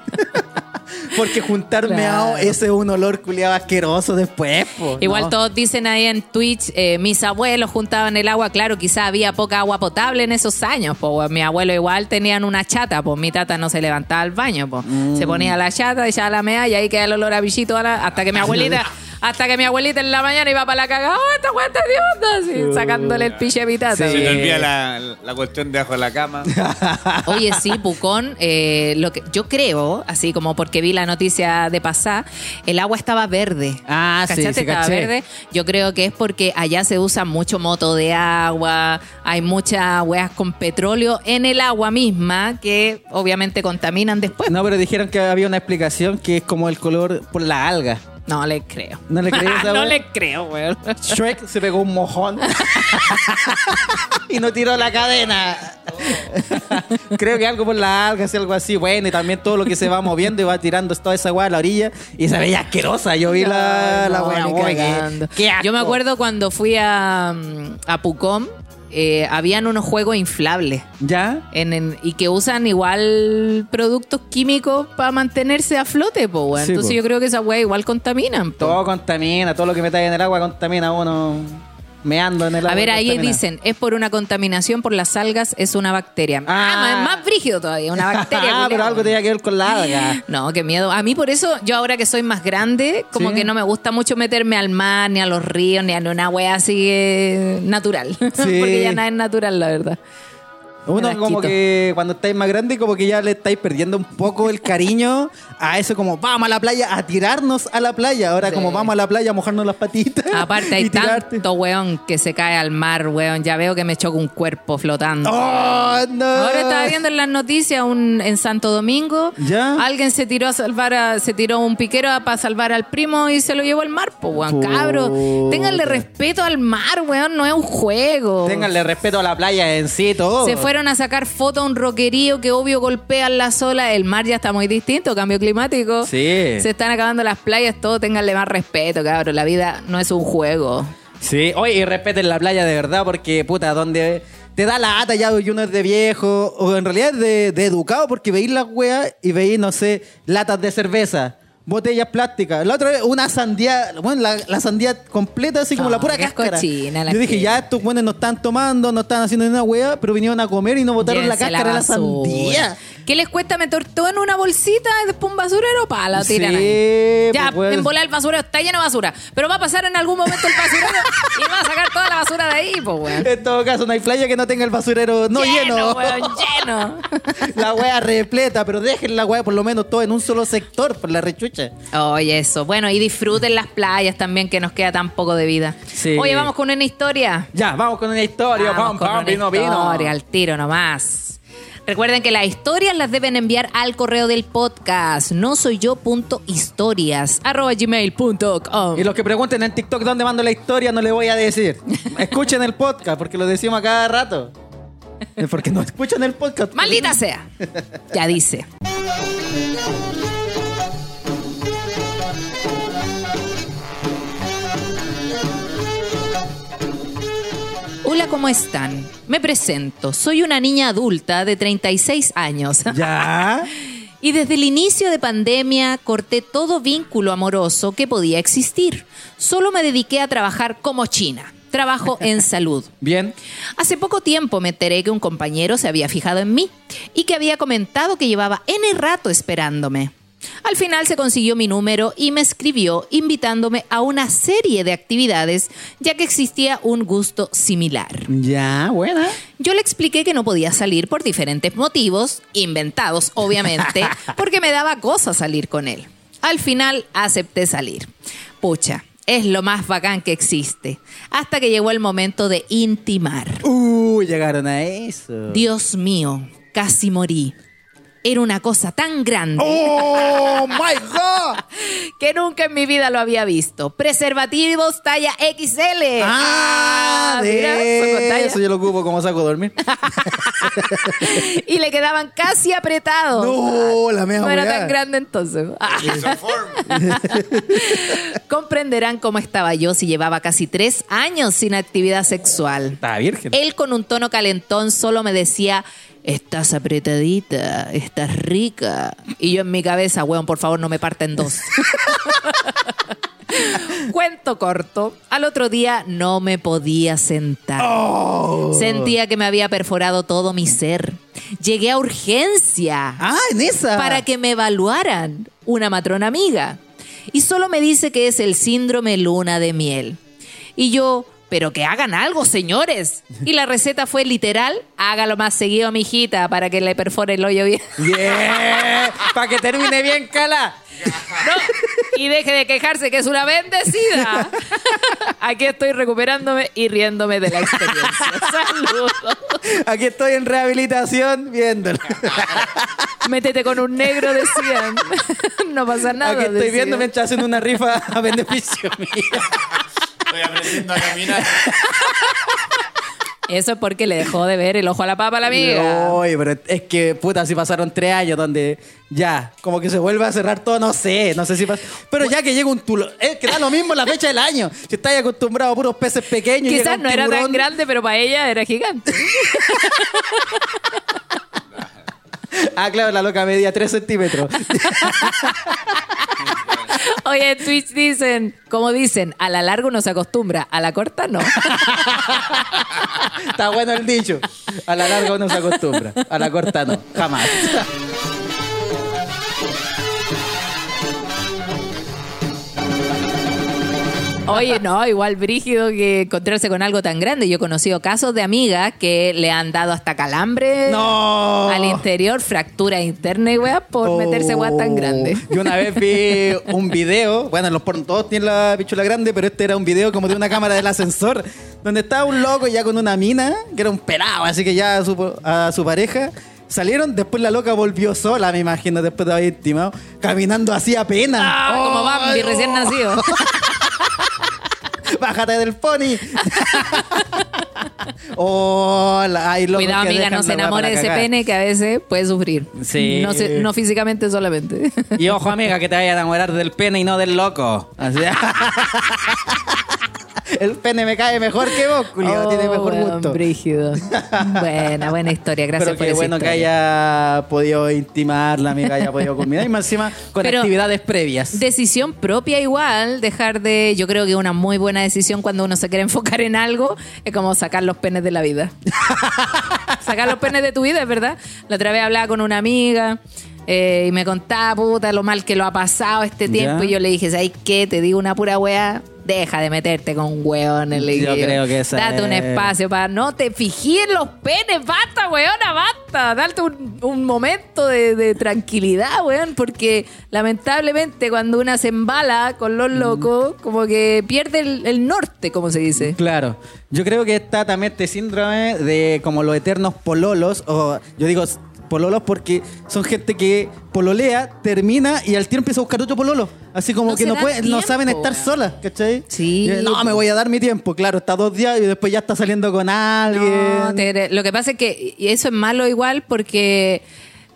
Porque juntar Claro. meado, ese es un olor culiado asqueroso después. po. Igual No. todos dicen ahí en Twitch, eh, mis abuelos juntaban el agua, claro, quizá había poca agua potable en esos años, pues mi abuelo igual tenían una chata, pues mi tata no se levantaba al baño, pues Mm. se ponía la chata, echaba la mea y ahí queda el olor a bichito a hasta que mi abuelita, hasta que mi abuelita en la mañana iba para la cagada, ¡oh, esta cuenta de onda! Así, sacándole el piche a mi tata. Sí. Se te olvida la, la cuestión debajo de la cama. Oye, sí, Pucón, eh, lo que yo creo, así como porque vi la noticia de pasar, el agua estaba verde. Ah, sí, sí, Estaba caché. verde. Yo creo que es porque allá se usa mucho moto de agua, hay muchas weas con petróleo en el agua misma que obviamente contaminan después. No, No, pero dijeron que había una explicación que es como el color por la alga. Le creo. ¿No le esa no le creo, weón. Shrek se pegó un mojón y no tiró la cadena. Creo que algo por la alga, algo así. Bueno, y también todo lo que se va moviendo y va tirando toda esa weá a la orilla y se veía asquerosa. Yo vi la, la No, weá. asco. Yo me acuerdo cuando fui a, mm, a Pucón, eh, habían unos juegos inflables. ¿Ya? En, en- y que usan igual productos químicos para mantenerse a flote, po, weón. Sí, Entonces po. yo creo que esas weas igual contaminan. po. Todo contamina, todo lo que metáis en el agua contamina uno meando en el agua. A ver, ahí dicen, es por una contaminación por las algas, es una bacteria. Ah, Ah. más, más brígido todavía, una bacteria. ah, pero algo tenía que ver con la alga. No, qué miedo. A mí por eso, yo ahora que soy más grande, como Sí. que no me gusta mucho meterme al mar, ni a los ríos, ni a una wea así eh, natural. Porque ya nada es natural, la verdad. Uno como que cuando estáis más grande como que ya le estáis perdiendo un poco el cariño a eso como vamos a la playa, a tirarnos a la playa. Ahora Sí. como vamos a la playa a mojarnos las patitas. Aparte hay tirarte. tanto weón que se cae al mar, weón. Ya veo que me choca un cuerpo flotando. ¡Oh, no! Ahora estaba viendo en las noticias un, en Santo Domingo. ¿Ya? Alguien se tiró a salvar a, se tiró un piquero para salvar al primo y se lo llevó al mar, pues weón. Puta. Cabro, ténganle respeto al mar, weón. No es un juego. Ténganle respeto a la playa en sí todo. Se fueron a sacar fotos a un roquerío que obvio golpean la sola. El mar ya está muy distinto, cambio climático. Sí. Se están acabando las playas, todo ténganle más respeto, cabrón. La vida no es un juego. Sí, oye, y respeten la playa de verdad porque, puta, donde te da la ata ya y uno es de viejo, o en realidad es de, de educado porque veis las weas y veis, no sé, latas de cerveza. Botellas plásticas. La otra vez, una sandía, bueno, la, la sandía completa, así como No, la pura qué cáscara. cochina la Yo dije, ya estos buenos no están tomando, no están haciendo ni una wea, pero vinieron a comer y no botaron la cáscara de la sandía. ¿Qué les cuesta meter todo en una bolsita y después un basurero? Pa, la tiran Sí, ahí. Ya, pues, pues. en volar el basurero está lleno de basura. Pero va a pasar en algún momento el basurero y va a sacar toda la basura de ahí, pues, weón. En todo caso, no hay playa que no tenga el basurero no lleno. weón, lleno. la wea repleta, pero dejen la wea por lo menos todo en un solo sector, por la rechucha. Oye, eso. Bueno, y disfruten las playas también, que nos queda tan poco de vida. Sí. Oye, vamos con una historia. Ya, vamos con una historia. Vamos Pam, con pam, una vino, vino. al tiro nomás. Recuerden que las historias las deben enviar al correo del podcast no soy yo punto historias arroba gmail.com Y los que pregunten en TikTok dónde mando la historia, no le voy a decir. Escuchen el podcast, porque lo decimos a cada rato. Porque no escuchan el podcast. Maldita sea. Ya dice. Hola, ¿cómo están? Me presento. Soy una niña adulta de 36 años. Ya. Y desde el inicio de pandemia corté todo vínculo amoroso que podía existir. Solo me dediqué a trabajar como china. Trabajo en salud. Bien. Hace poco tiempo me enteré que un compañero se había fijado en mí y que había comentado que llevaba N rato esperándome. Al final se consiguió mi número y me escribió invitándome a una serie de actividades, ya que existía un gusto similar. Ya, buena. Yo le expliqué que no podía salir por diferentes motivos, inventados obviamente, porque me daba cosa salir con él. Al final acepté salir. Pucha, es lo más bacán que existe. Hasta que llegó el momento de intimar. Uh, llegaron a eso. Dios mío, casi morí. Era una cosa tan grande ¡Oh, my God! que nunca en mi vida lo había visto. Preservativos talla XL. Ah, de mira, eso yo lo ocupo como saco de dormir. Y le quedaban casi apretados. No, la mea No era tan grande entonces. Ah. Comprenderán cómo estaba yo si llevaba casi tres años sin actividad sexual. Estaba virgen. Él con un tono calentón solo me decía, estás apretadita, estás rica. Y yo en mi cabeza, weón, por favor no me parten dos. Cuento corto, al otro día no me podía sentar. Sentía que me había perforado todo mi ser. Llegué a urgencia Ah, en esa. para que me evaluaran una matrona amiga. Y solo me dice que es el síndrome luna de miel. Y yo, pero que hagan algo, señores. Y la receta fue literal, hágalo más seguido, mijita, para que le perfore el hoyo bien. Bien. Para que termine bien, cala. No, y deje de quejarse que es una bendecida. Aquí estoy recuperándome y riéndome de la experiencia. Saludos. Aquí estoy en rehabilitación viéndolo. Métete con un negro, decían. No pasa nada. Aquí estoy decían. mientras hacen una rifa a beneficio mío. Estoy aprendiendo a caminar. Eso es porque le dejó de ver el ojo a la papa a la amiga. Oye, pero es que, puta, si pasaron tres años donde ya, como que se vuelve a cerrar todo, no sé, no sé si pasa. Pero ya que llega un tulo, es que da lo mismo la fecha del año. Si estáis acostumbrado a puros peces pequeños, y llega Quizás un no era tan grande, pero para ella era gigante. Ah, claro, la loca medía 3 centímetros. Oye, en Twitch dicen, como dicen, a la larga uno se acostumbra, a la corta no. Está bueno el dicho. A la larga uno se acostumbra. A la corta no. Jamás. Oye, no, igual brígido que encontrarse con algo tan grande. Yo he conocido casos de amigas que le han dado hasta calambre No. al interior, fractura interna y weá, por meterse weá tan grande. Yo una vez vi un video, bueno, los pornos todos tienen la pichula grande, pero este era un video como de una cámara del ascensor, donde estaba un loco ya con una mina, que era un pelado, así que ya a su, a su pareja. Salieron, después la loca volvió sola, me imagino, después de haber intimado, caminando así apenas. Ah, como Bambi Ay, recién oh, nacido. Bájate del pony. Locos Cuidado, que amiga, no se enamore de ese pene que a veces puede sufrir. Sí. No, se- no físicamente solamente. Y ojo, amiga, que te vaya a enamorar del pene y no del loco. Así. El pene me cae mejor que vos, Julio. tiene mejor Oh, weón, gusto. brígido. Buena, buena historia. Gracias Pero por qué esa bueno que haya podido intimar la amiga, haya podido culminar. Y más encima con Pero- actividades previas. Decisión propia igual, dejar de, yo creo que una muy buena decisión cuando uno se quiere enfocar en algo es como sacar los penes de la vida. sacar los penes de tu vida, es verdad. La otra vez hablaba con una amiga eh, y me contaba, puta, lo mal que lo ha pasado este tiempo. Ya. Y yo le dije, ¿sabes qué? Te digo una pura wea, deja de meterte con hueones. le Yo dije. creo que esa Date un es- espacio para no te fijí en los penes, basta, weona, basta. Darte un, un momento de, de tranquilidad, weón, porque lamentablemente cuando una se embala con los locos, como que pierde el, el norte, como se dice. Claro. Yo creo que está también este síndrome de como los eternos pololos, o yo digo pololos porque son gente que pololea, termina y al tiempo empieza a buscar otro pololo. Así como No que no, puede, no tiempo, saben estar solas, ¿cachai? Sí. Y, No, me voy a dar mi tiempo. Claro, está dos días y después ya está saliendo con alguien. No, te- lo que pasa es que y eso es malo igual porque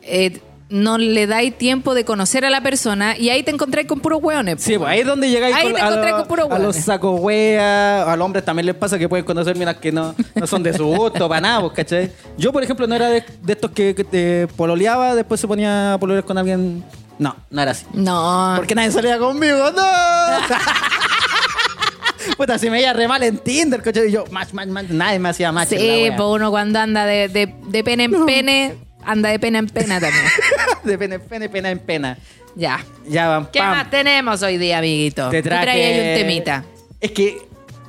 eh, no le dais tiempo de conocer a la persona y ahí te encontráis con puros hueones. Sí, pues ahí es donde llegáis Ahí con- te a, lo- con puro a los sacos wea, a los hombres también les pasa que pueden conocer minas que no, no son de su gusto, para nada, pues, ¿cachai? Yo, por ejemplo, no era de, de estos que, que te pololeaba, después se ponía a pololear con alguien. No, no era así. No. Porque nadie salía conmigo, ¡no! Puta, si me veía re mal en Tinder, ¿cachai? Y yo, match, match, match, nadie me hacía match. Sí, pues uno cuando anda de, de, de pena en pene, anda de pena en pena también. de pena en pena, pena en pena. Ya. Ya van. ¿Qué pam. más tenemos hoy día, amiguito? Te traje... ahí un temita. Es que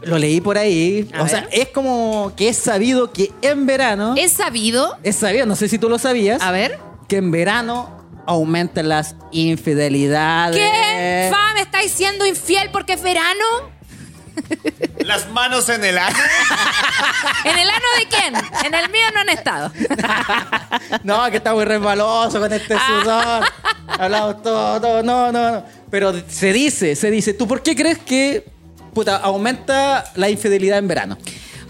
lo leí por ahí. A o sea, ver. es como que es sabido que en verano. ¿Es sabido? Es sabido, no sé si tú lo sabías. A ver. Que en verano aumentan las infidelidades. ¿Qué? ¿Fa me estáis siendo infiel porque es verano? Las manos en el ano. ¿En el ano de quién? En el mío no han estado. No, que está muy resbaloso con este sudor. Hablamos todo, todo. No, no, no. Pero se dice, se dice. ¿Tú por qué crees que puta, aumenta la infidelidad en verano?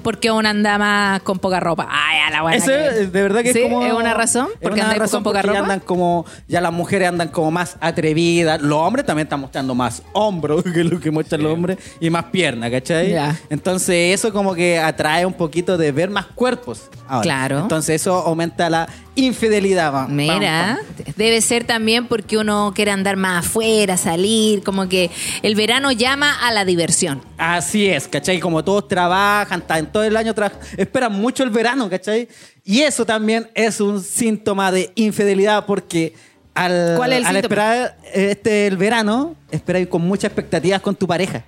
Porque uno anda más con poca ropa. Ay, a la buena. Eso que- es de verdad que ¿Sí? es como. ¿Es una razón? Porque razón con poca ropa. andan como. Ya las mujeres andan como más atrevidas. Los hombres también están mostrando más hombros que lo que muestran los hombres y más piernas, ¿cachai? Ya. Entonces, eso como que atrae un poquito de ver más cuerpos. ahora. Claro. Entonces, eso aumenta la infidelidad. pam, Mira, debe ser también porque uno quiere andar más afuera, salir, como que el verano llama a la diversión. Así es, ¿cachai? Como todos trabajan, todo el año, esperan mucho el verano, ¿cachai? Y eso también es un síntoma de infidelidad porque al, ¿Cuál es el al síntoma? esperar este, el verano, esperáis con muchas expectativas con tu pareja.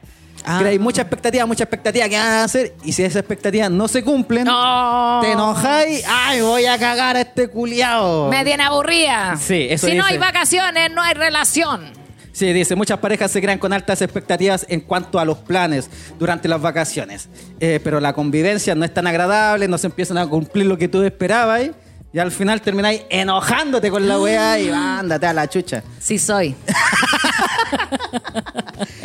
Ah. Creáis muchas expectativas, muchas expectativas que van a hacer y si esas expectativas no se cumplen, No. te enojáis, ¡ay, voy a cagar a este culiao! Me tiene aburrida. Sí, eso Si no dice. hay vacaciones, no hay relación. Sí, dice, muchas parejas se crean con altas expectativas en cuanto a los planes durante las vacaciones. Eh, pero la convivencia no es tan agradable, no se empiezan a cumplir lo que tú esperabas y al final termináis enojándote con la weá y ándate a la chucha. Sí soy.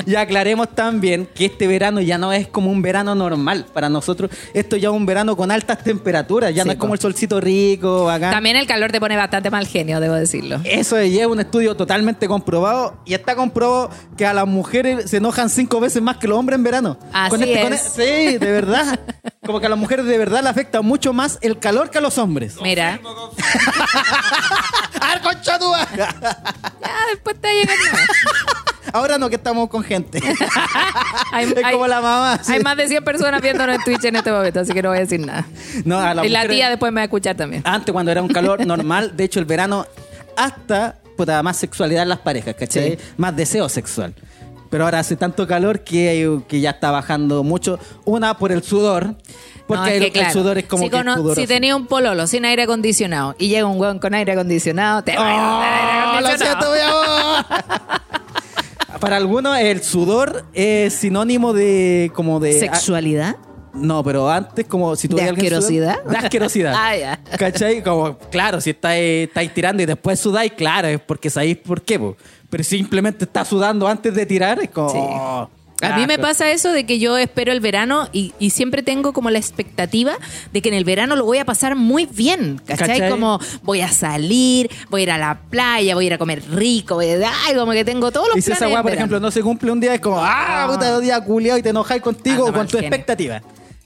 Y aclaremos también que este verano ya no es como un verano normal. Para nosotros, esto ya es un verano con altas temperaturas, ya Sí, no es como el solcito rico. También el calor te pone bastante mal genio, debo decirlo. Eso ya es un estudio totalmente comprobado y está comprobado que a las mujeres se enojan cinco veces más que los hombres en verano. Así con es. sí, de verdad. Como que a las mujeres de verdad le afecta mucho más el calor que a los hombres. Mira, ¡Ah, concha tu madre! ya después te llegando. Ahora no que estamos con gente. Hay, es hay- como la mamá. sí. hay más de 100 personas viéndonos en Twitch en este momento, así que no voy a decir nada. No, a las y la mujeres- tía después me va a escuchar también. Antes, cuando era un calor normal, de hecho, el verano hasta puta, más sexualidad en las parejas, ¿cachai? Sí. Más deseo sexual. Pero ahora hace tanto calor que, que ya está bajando mucho. Una por el sudor. Porque No, es el, que, el claro, sudor es como si, que cono- pudoroso. si tenía un pololo sin aire acondicionado y llega un hueón con aire acondicionado, te va a aire ¡Oh, lo acondicionado. Para algunos el sudor es sinónimo de como de ¿Sexualidad? No, pero antes como si tú ¿De asquerosidad? De asquerosidad. Ah, ya. ¿Cachai? Como, claro, si estáis, estáis tirando y después sudáis, claro, es porque sabéis por qué, po. Pero si simplemente estás sudando antes de tirar, es como... Sí. oh, A mí me pasa eso de que yo espero el verano y, y siempre tengo como la expectativa de que en el verano lo voy a pasar muy bien, ¿cachai? ¿Cachai? Como voy a salir, voy a ir a la playa, voy a ir a comer rico, voy a, ay, como que tengo todos los Y si planes esa weá, por verano. ejemplo, no se cumple un día, es como, ah, puta, día culiado y te enojáis contigo Anda o con tu genio. expectativa.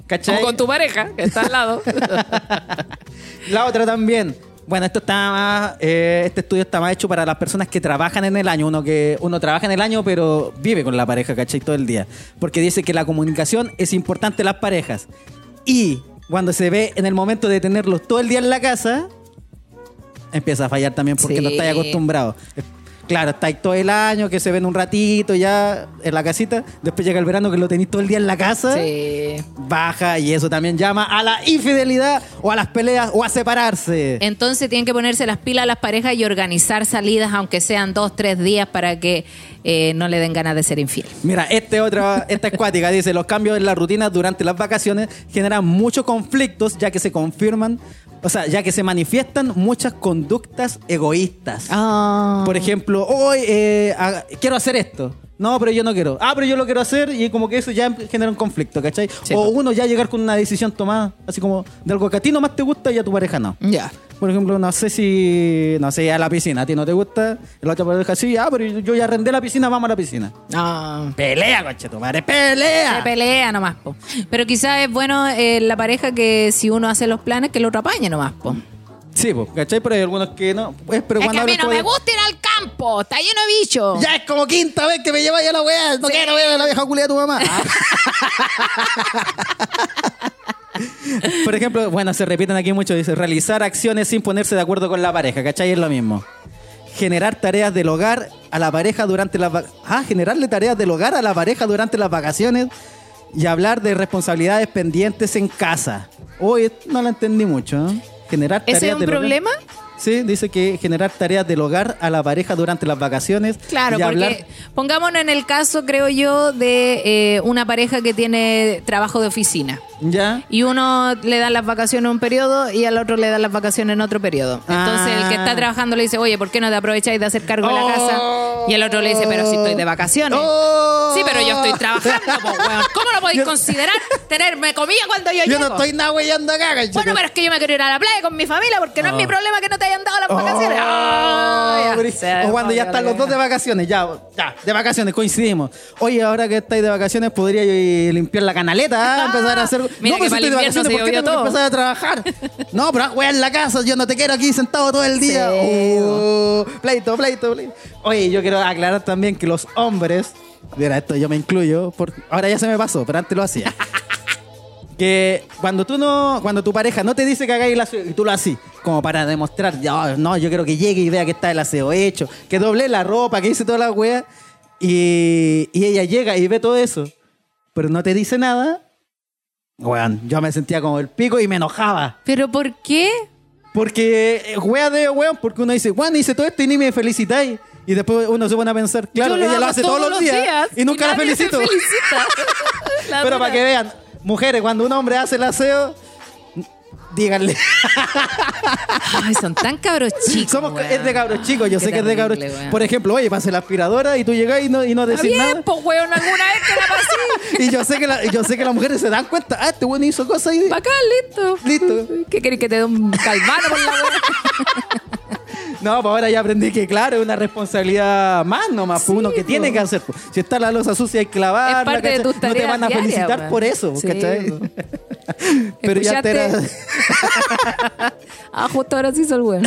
¿Cachai? Como con tu pareja, que está al lado. La otra también. Bueno, esto está más, eh, este estudio está más hecho para las personas que trabajan en el año. Uno que uno trabaja en el año, pero vive con la pareja, ¿cachai? Todo el día. Porque dice que la comunicación es importante en las parejas. Y cuando se ve en el momento de tenerlos todo el día en la casa, empieza a fallar también porque Sí. no estáis acostumbrados. Claro, estáis todo el año, que se ven un ratito ya en la casita. Después llega el verano que lo tenéis todo el día en la casa sí. baja y eso también llama a la infidelidad o a las peleas o a separarse. Entonces tienen que ponerse las pilas a las parejas y organizar salidas, aunque sean dos, tres días, para que eh, no le den ganas de ser infiel. Mira, este otra, esta escuática dice, los cambios en la rutina durante las vacaciones generan muchos conflictos ya que se confirman, o sea, ya que se manifiestan muchas conductas egoístas. Ah. Por ejemplo, hoy eh, quiero hacer esto. No, pero yo no quiero. Ah, pero yo lo quiero hacer y como que eso ya genera un conflicto, ¿cachai? Sí, o uno ya llegar con una decisión tomada, así como de algo que a ti nomás te gusta y a tu pareja no. Ya. Por ejemplo, no sé si, no sé, a la piscina, a ti no te gusta, la otra pareja sí, ah, pero yo ya arrendé la piscina, vamos a la piscina. Ah. Pelea, coche tu madre, pelea. Se pelea nomás, po. Pero quizás es bueno eh, la pareja que si uno hace los planes, que el otro apañe nomás, po. Sí, pues, ¿cachai? Pero hay algunos que no. Pues, pero es que cuando a mí no me gusta ir al campo, está lleno de bichos. Ya es como quinta vez que me lleváis a la weá. No quiero ver a la vieja culia de tu mamá. Por ejemplo, bueno, se repiten aquí mucho, dice, realizar acciones sin ponerse de acuerdo con la pareja, ¿cachai? Es lo mismo. generar tareas del hogar a la pareja durante las va- ah, generarle tareas del hogar a la pareja durante las vacaciones y hablar de responsabilidades pendientes en casa. Uy, no la entendí mucho. ¿eh? Generar ¿Ese es un del hogar- problema? Sí, dice que generar tareas del hogar a la pareja durante las vacaciones. Claro, porque hablar- pongámonos en el caso, creo yo, de eh, una pareja que tiene trabajo de oficina. ¿Ya? Y uno le da las vacaciones en un periodo y al otro le da las vacaciones en otro periodo. Entonces el que está Ah. trabajando le dice, oye, ¿por qué no te aprovecháis de hacer cargo de la Oh. casa? Y el otro le dice, pero si estoy de vacaciones. Oh. Sí, pero yo estoy trabajando, weón. ¿Cómo no podéis Yo- considerar tenerme comida cuando yo, Yo llego? no estoy nada weyando acá, Bueno, pero es que yo me quiero ir a la playa con mi familia porque no es Oh. mi problema que no te hayan dado las vacaciones. Oh, Ah, ya. o cuando ya están los dos de vacaciones, ya, ya, de vacaciones, coincidimos. Oye, ahora que estáis de vacaciones, podría yo limpiar la canaleta, ah, empezar a hacer. Mira no, que para el invierno se ¿por qué todo? empezar a trabajar? no, pero weá en la casa, yo no te quiero aquí sentado todo el día. Sí. Oh, pleito, pleito, pleito. Oye, yo quiero aclarar también que los hombres, mira, esto yo me incluyo, por, ahora ya se me pasó, pero antes lo hacía. que cuando tú no, cuando tu pareja no te dice que hagáis el aseo y tú lo haces, como para demostrar, ya, no, yo quiero que llegue y vea que está el aseo hecho, que doble la ropa, que hice toda la wea, y, y ella llega y ve todo eso, pero no te dice nada, weón, yo me sentía como el pico y me enojaba. ¿Pero por qué? Porque, eh, de weón, porque uno dice, weón, hice todo esto y ni me felicitáis. Y después uno se pone a pensar, claro, Yo ella lo hace todos los días, y nunca la nadie felicito. felicita. La Pero dura. para que vean, mujeres, cuando un hombre hace el aseo, díganle. Ay, son tan cabros chicos. Somos, weón. es de cabros chicos, yo Qué sé que es de cabros weón. Por ejemplo, oye, pase la aspiradora y tú llegas y no, y no decís nada. bien, pues, weón, alguna vez te la pasé. Y yo sé que la- yo sé que las mujeres se dan cuenta, ah, este weón hizo cosas y Bacán, listo. Listo. ¿Qué querés que te dé un calmano por la weón? No, pues ahora ya aprendí que, claro, es una responsabilidad más nomás, pues, uno que po. tiene que hacer. pues. Si está la losa sucia, hay que lavarla. Es parte de ¿cachai? tus No te van a diarias, felicitar por eso, Sí, ¿cachai? Pero ya te era... Ah, justo ahora sí hizo el weón.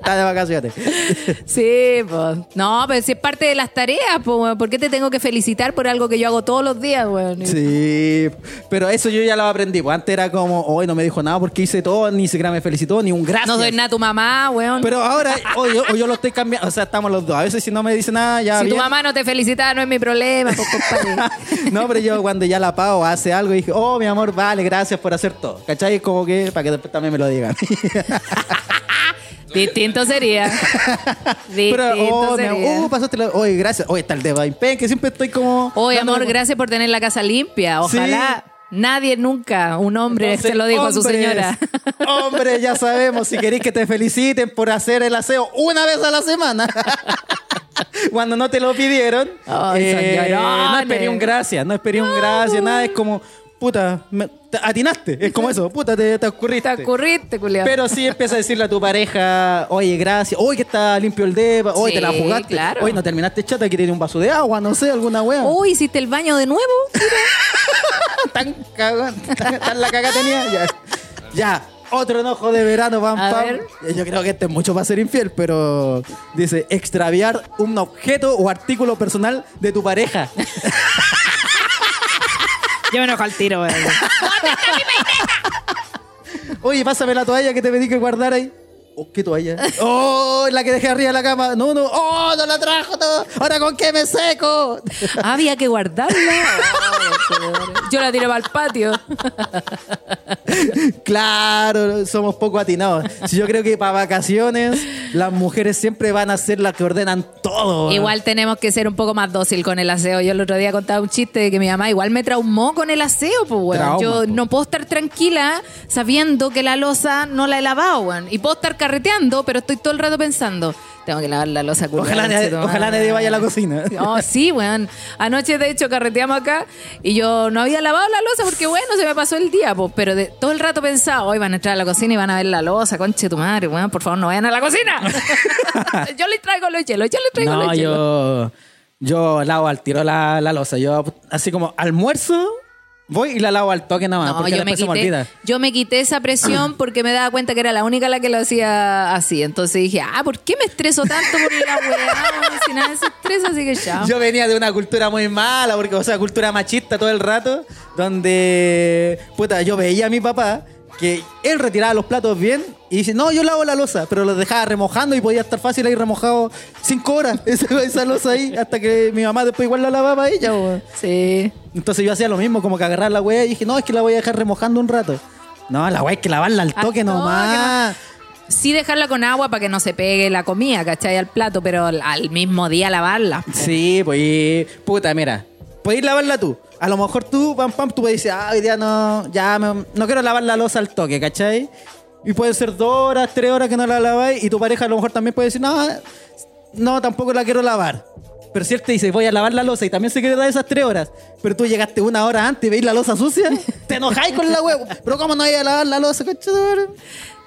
Está de vacaciones. Sí, pues. No, pero si es parte de las tareas, pues, weón. ¿Por qué te tengo que felicitar por algo que yo hago todos los días, weón? Sí, pero eso yo ya lo aprendí. Pues antes era como, hoy no me dijo nada porque hice todo, ni siquiera me felicitó, ni un gracias. No soy nada tu mamá, weón. Pero ahora, o yo, o yo lo estoy cambiando, o sea, estamos los dos. A veces si no me dice nada, ya si tu mamá no te felicita, no es mi problema, pues, compadre. no, pero yo cuando ya la pago hace algo, dije, oh, mi amor, vale, gracias por hacer todo. ¿Cachai? Es como que, para que después también me lo digan. Distinto sería. Distinto pero, oh, mi sería. amor, oh, pasaste la... Oye, gracias. Oye, está el de Vainpen, que siempre estoy como... Oye, dándole- amor, gracias por tener la casa limpia. Ojalá nadie nunca, un hombre, se lo dijo a su hombres, señora. Hombre, ya sabemos, si queréis que te feliciten por hacer el aseo una vez a la semana. Cuando no te lo pidieron, eh, Ay, son no esperé un gracias, no esperé un gracias, nada, es como, puta, me- te atinaste, es como eso, puta, te, te ocurriste. Te ocurriste, culiao. Pero sí empieza a decirle a tu pareja, oye, gracias, oye, que está limpio el depa, oye, te la jugaste, claro. oye, no terminaste chata, quieres ir un vaso de agua, no sé, alguna wea. Uy, ¿hiciste el baño de nuevo? tan cagón, tan, tan la caga tenía. Ya. ya, otro enojo de verano, pam, A pam. ver. Yo creo que este es mucho para ser infiel, pero dice extraviar un objeto o artículo personal de tu pareja. Yo me enojo al tiro, weón. Oye, pásame la toalla que te pedí que guardar ahí. Oh, ¿Qué toalla? Oh, la que dejé arriba de la cama. No, no. Oh, no la trajo. No. Ahora con qué me seco. Había que guardarla. Yo la tiré para el patio. Claro, somos poco atinados. Yo creo que para vacaciones las mujeres siempre van a ser las que ordenan todo. Igual tenemos que ser un poco más dócil con el aseo. Yo el otro día contaba un chiste de que mi mamá igual me traumó con el aseo, pues, weón. Yo po. no puedo estar tranquila sabiendo que la losa no la he lavado, weón. Y puedo estar carreteando, pero estoy todo el rato pensando, tengo que lavar la losa, Ojalá, nadie, ojalá nadie vaya a la cocina. Oh, sí, weón. Anoche, de hecho, carreteamos acá y yo no había lavado la losa porque, bueno, se me pasó el día, pues. Pero de, todo el rato pensaba, hoy van a entrar a la cocina y van a ver la losa, conche tu madre, weón, por favor, no vayan a la cocina. yo les traigo los hielos, yo les traigo No, los hielos. yo, yo lavo al tiro la, la losa. Yo, así como almuerzo, voy y la lavo al toque nada más. No, porque yo me, después se me quité, olvida. yo me quité esa presión porque me daba cuenta que era la única la que lo hacía así. Entonces dije, ah, ¿por qué me estreso tanto por la weá? Si nada se estresa, así que chao. Yo venía de una cultura muy mala, porque, o sea, cultura machista todo el rato, donde, puta, yo veía a mi papá que él retiraba los platos bien y dice, no, yo lavo la losa, pero los dejaba remojando y podía estar fácil ahí remojado cinco horas esa, esa losa ahí, hasta que mi mamá después igual la lavaba ella. weón. Sí. Entonces yo hacía lo mismo, como que agarrar la weá y dije, no, es que la voy a dejar remojando un rato. No, la weá hay que lavarla al toque nomás. Sí dejarla con agua para que no se pegue la comida, ¿cachai? Al plato, pero al, mismo día lavarla. Sí, pues, puta, mira, puedes lavarla tú. A lo mejor tú, pam, pam, tú puedes decir, ah, hoy día no, ya me- no quiero lavar la losa al toque, ¿cachai? Y puede ser dos horas, tres horas que no la laváis y tu pareja a lo mejor también puede decir, no, no, tampoco la quiero lavar. Pero si él te dice, voy a lavar la losa y también se quiere dar esas tres horas, pero tú llegaste una hora antes y veis la losa sucia, te enojáis con la huevo. Pero ¿cómo no voy a lavar la losa, cachador?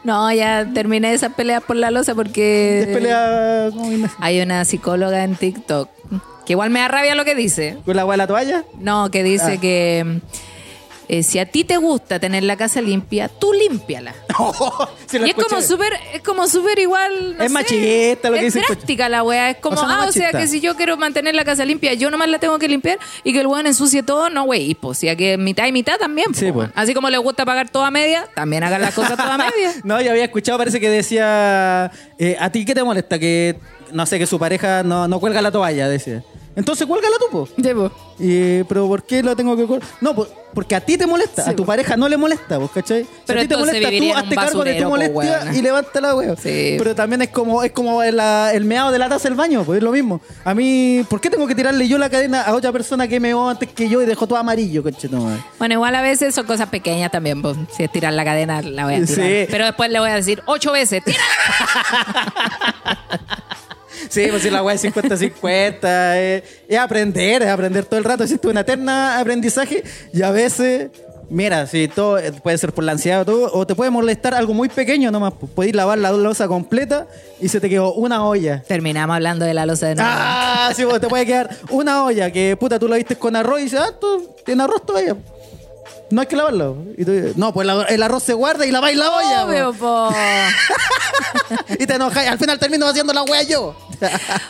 No, ya terminé esas peleas por la losa porque Es pelea hay una psicóloga en TikTok que igual me da rabia lo que dice. con la hueá de la toalla. No, que dice Ah. que eh, si a ti te gusta tener la casa limpia, tú límpiala. Lo y es como súper, es como súper igual. no Es sé, machista lo que es dice el drástica la wea. Es como, O sea, no ah, o sea que si yo quiero mantener la casa limpia, yo nomás la tengo que limpiar y que el weón ensucie todo, no, güey. Y pues, si a que mitad y mitad también. Sí, po. pues. Así como le gusta pagar toda media, también hagan las cosas toda media. No, yo había escuchado, parece que decía, eh, ¿a ti qué te molesta? Que, no sé, que su pareja no, no cuelga la toalla, decía. Entonces cuélgala tú, po. Sí, po. Y, pero ¿por qué la tengo que colgar? No, po, porque a ti te molesta, Sí, a tu po. pareja no le molesta, ¿vos cachai? Si Pero a ti te molesta, tú hazte cargo de tu po, molestia y levántala, weón. Sí. Pero también es como, es como el, la- el meado de la taza del baño, pues es lo mismo. A mí, ¿por qué tengo que tirarle yo la cadena a otra persona que meó antes que yo y dejó todo amarillo, cachetón? Bueno, igual a veces son cosas pequeñas también. pues. Si es tirar la cadena, la voy a tirar. Sí. Pero después le voy a decir ocho veces, tira. Sí, pues si la weá es 50-50, eh, es aprender, es aprender todo el rato. Existe una eterna aprendizaje y a veces, mira, si todo eh, puede ser por la ansiedad o todo, o te puede molestar algo muy pequeño nomás. Podéis lavar la losa completa y se te quedó una olla. Terminamos hablando de la losa de nuevo. Ah, sí, pues te puede quedar una olla que puta tú la viste con arroz y dices, ah, tú tienes arroz todavía. No hay que lavarlo. Y tú dices, no, pues la- el arroz se guarda y laváis la olla. Obvio, po. Y te enojas. y Al final termino haciendo la wea yo.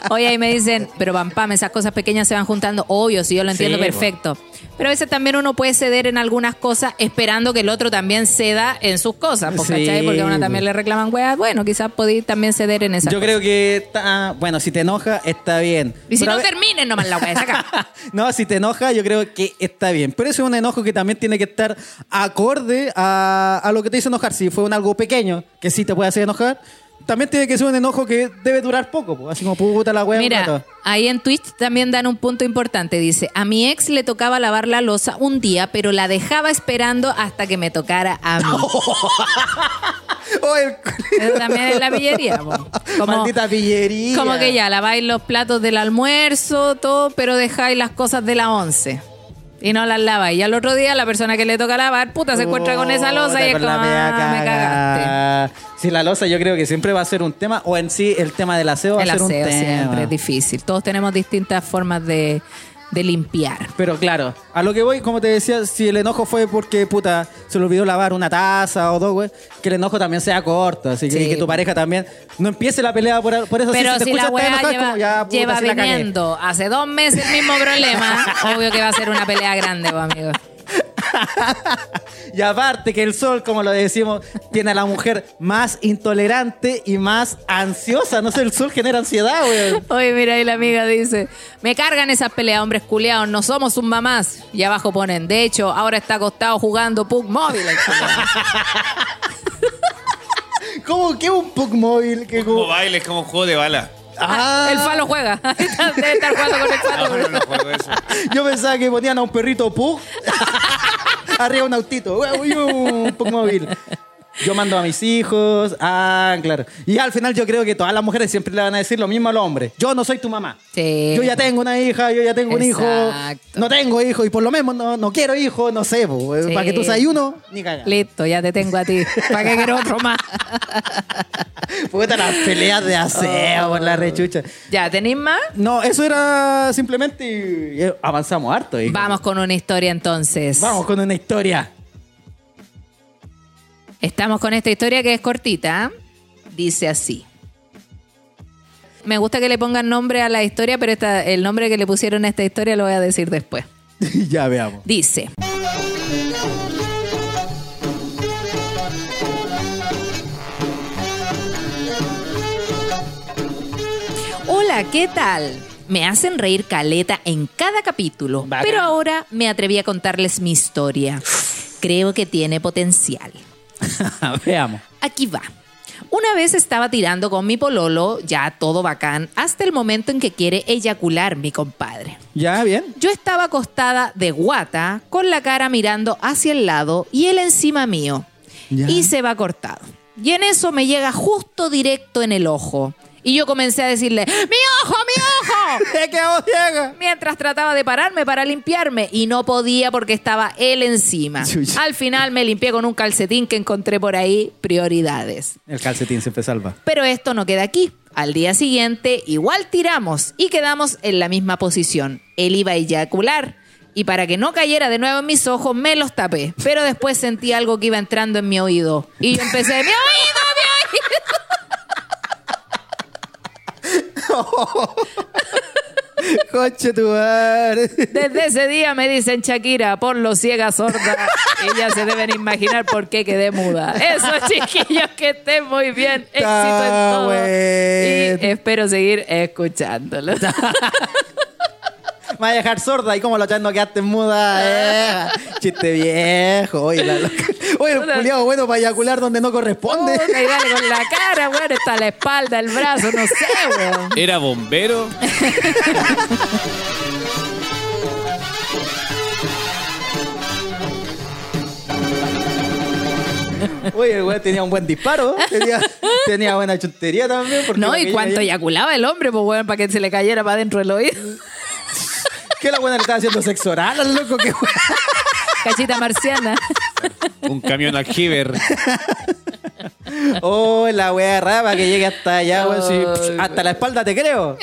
Oye, ahí me dicen, pero pam, pam, esas cosas pequeñas se van juntando. Obvio, sí, yo lo entiendo Sí, perfecto. Pero a veces también uno puede ceder en algunas cosas esperando que el otro también ceda en sus cosas, po, Sí, ¿cachai? Porque a uno también le reclaman weas. Bueno, quizás podéis también ceder en esas Yo cosas. creo que está, bueno, si te enoja, está bien. Y si Pero a no, ver- terminen nomás la wea, saca. no, si te enoja, yo creo que está bien. Pero ese es un enojo que también tiene que estar acorde a, a lo que te hizo enojar. Si fue un algo pequeño que sí te puede hacer enojar, también tiene que ser un enojo que debe durar poco. po. Así como puta la wea. Mira, ahí en Twitch también dan un punto importante. Dice, a mi ex le tocaba lavar la losa un día, pero la dejaba esperando hasta que me tocara a mí. Oh, el- también es la pillería. po. Como, Maldita pillería. como que ya laváis los platos del almuerzo, todo, pero dejáis las cosas de la once. Y no las laváis. Y al otro día la persona que le toca lavar, puta, se encuentra con esa losa y es como, la "Ah, me cagaste. Sí, la losa yo creo que siempre va a ser un tema, o en sí el tema del aseo va El a ser un aseo tema. siempre es difícil. Todos tenemos distintas formas de, de limpiar. Pero claro, a lo que voy, como te decía, si el enojo fue porque, puta, se le olvidó lavar una taza o dos, güey, que el enojo también sea corto. Así que, Sí. y que tu pareja también no empiece la pelea por, por eso. Pero si, te si la escuchas enojada, es lleva, como, ya, puta, lleva la viniendo hace dos meses el mismo problema, obvio que va a ser una pelea grande, pues, amigo. Y aparte que el sol, como lo decimos, tiene a la mujer más intolerante y más ansiosa. No sé, el sol genera ansiedad, güey. Oye, mira, ahí la amiga dice, me cargan esas peleas, hombres culiados, no somos sus mamás. Y abajo ponen, de hecho, ahora está acostado jugando Pug móvil. el culiao". ¿Cómo que un Pug móvil? Que Como como... baile, es como un juego de bala. Ah, El falo juega. Debe estar jugando con el Ah, falo. no juego eso. Yo pensaba que ponían a un perrito Pug arriba un autito. Un móvil. Yo mando a mis hijos. Ah, claro. Y al final yo creo que todas las mujeres siempre le van a decir lo mismo al hombre. Yo no soy tu mamá. Sí. Yo ya tengo una hija, yo ya tengo un hijo. Exacto. No tengo hijo y por lo menos no, no quiero hijo, no sé. Sí. Para que tú seas uno, ni cagar. Listo, ya te tengo a ti. ¿Para qué quiero otro más? Puta las peleas de aseo por la rechucha. Ya, ¿tenéis más? No, eso era simplemente y avanzamos harto. hijo. Vamos con una historia entonces. Vamos con una historia. Estamos con esta historia que es cortita. ¿ah? Dice así. Me gusta que le pongan nombre a la historia, pero el nombre que le pusieron a esta historia lo voy a decir después. ya veamos. Dice. Hola, ¿qué tal? Me hacen reír caleta en cada capítulo, pero ahora me atreví a contarles mi historia. Creo que tiene potencial. Veamos. Aquí va. Una vez estaba tirando con mi pololo, ya todo bacán, hasta el momento en que quiere eyacular mi compadre. Ya, bien. Yo estaba acostada de guata, con la cara mirando hacia el lado y él encima mío. Ya. Y se va cortado. Y en eso me llega justo directo en el ojo. Y yo comencé a decirle, ¡Mi ojo, mi ojo! ¡Se quedó ciega! Mientras trataba de pararme para limpiarme y no podía porque estaba él encima. Chucha. Al final me limpié con un calcetín que encontré por ahí, prioridades. El calcetín siempre salva. Pero esto no queda aquí. Al día siguiente, igual tiramos y quedamos en la misma posición. Él iba a eyacular. Y para que no cayera de nuevo en mis ojos, me los tapé. Pero después sentí algo que iba entrando en mi oído. Y yo empecé, ¡mi oído, mi oído! Conche tu madre. Desde ese día me dicen Shakira, ponlo ciega sorda. Ellas se deben imaginar por qué quedé muda. Eso, chiquillos, que estén muy bien. Éxito en todo. Y espero seguir escuchándolo. Me va a dejar sorda y como lo no quedaste muda. eh. Chiste viejo. Oye, la loca. Oye, un culiado bueno para eyacular donde no corresponde. Puta, y dale con la cara, weón, está la espalda, el brazo, no sé, weón. Era bombero. Oye, el güey tenía un buen disparo. Tenía, tenía buena chuntería también. porque No, y cuánto eyaculaba el hombre, pues, weón, para que se le cayera para adentro del oído. ¿Qué la buena le estaba haciendo sexo oral al loco? ¿Qué güey? Cachita marciana. Un camión aljiber. Oh, la wea rara que llegue hasta allá, sí, Ay, hasta la espalda te creo.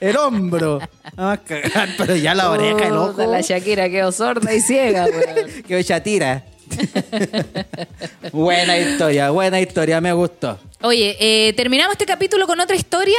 El hombro. Cagar, pero ya la oreja, el ojo. Puta, La Shakira quedó sorda y ciega, weón. Que ella tira. buena historia, buena historia, me gustó. Oye, eh, ¿terminamos este capítulo con otra historia?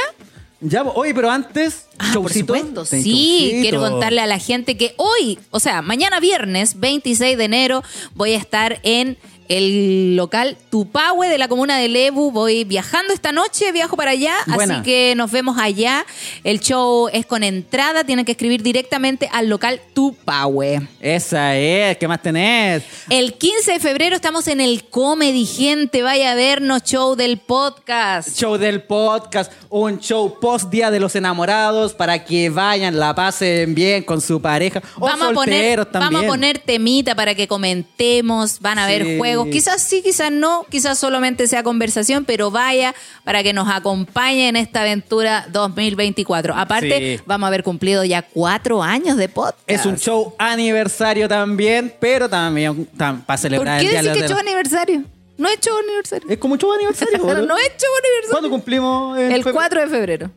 Ya, oye, pero antes, Ah, por supuesto. Sí, showcito. quiero contarle a la gente que hoy, o sea, mañana viernes 26 de enero, voy a estar en el local Tupahue de la comuna de Lebu. Voy viajando esta noche, viajo para allá, Buena. así que nos vemos allá. El show es con entrada, tienen que escribir directamente al local Tupahue. Esa es, ¿qué más tenés? El 15 de febrero estamos en el Comedy, gente. Vaya a vernos, show del podcast. Show del podcast, un show post Día de los Enamorados para que vayan, la pasen bien con su pareja. O Vamos a, poner, también. vamos a poner temita para que comentemos, van a Sí. haber juegos, quizás sí, quizás no, quizás solamente sea conversación, pero vaya para que nos acompañe en esta aventura 2024. Aparte, Sí. vamos a haber cumplido ya cuatro años de podcast. Es un show aniversario también, pero también tam- para ¿Por celebrar qué el decir que show aniversario? No es show aniversario. Es como show aniversario. No, es show aniversario. ¿Cuándo cumplimos? El fe- 4 de febrero.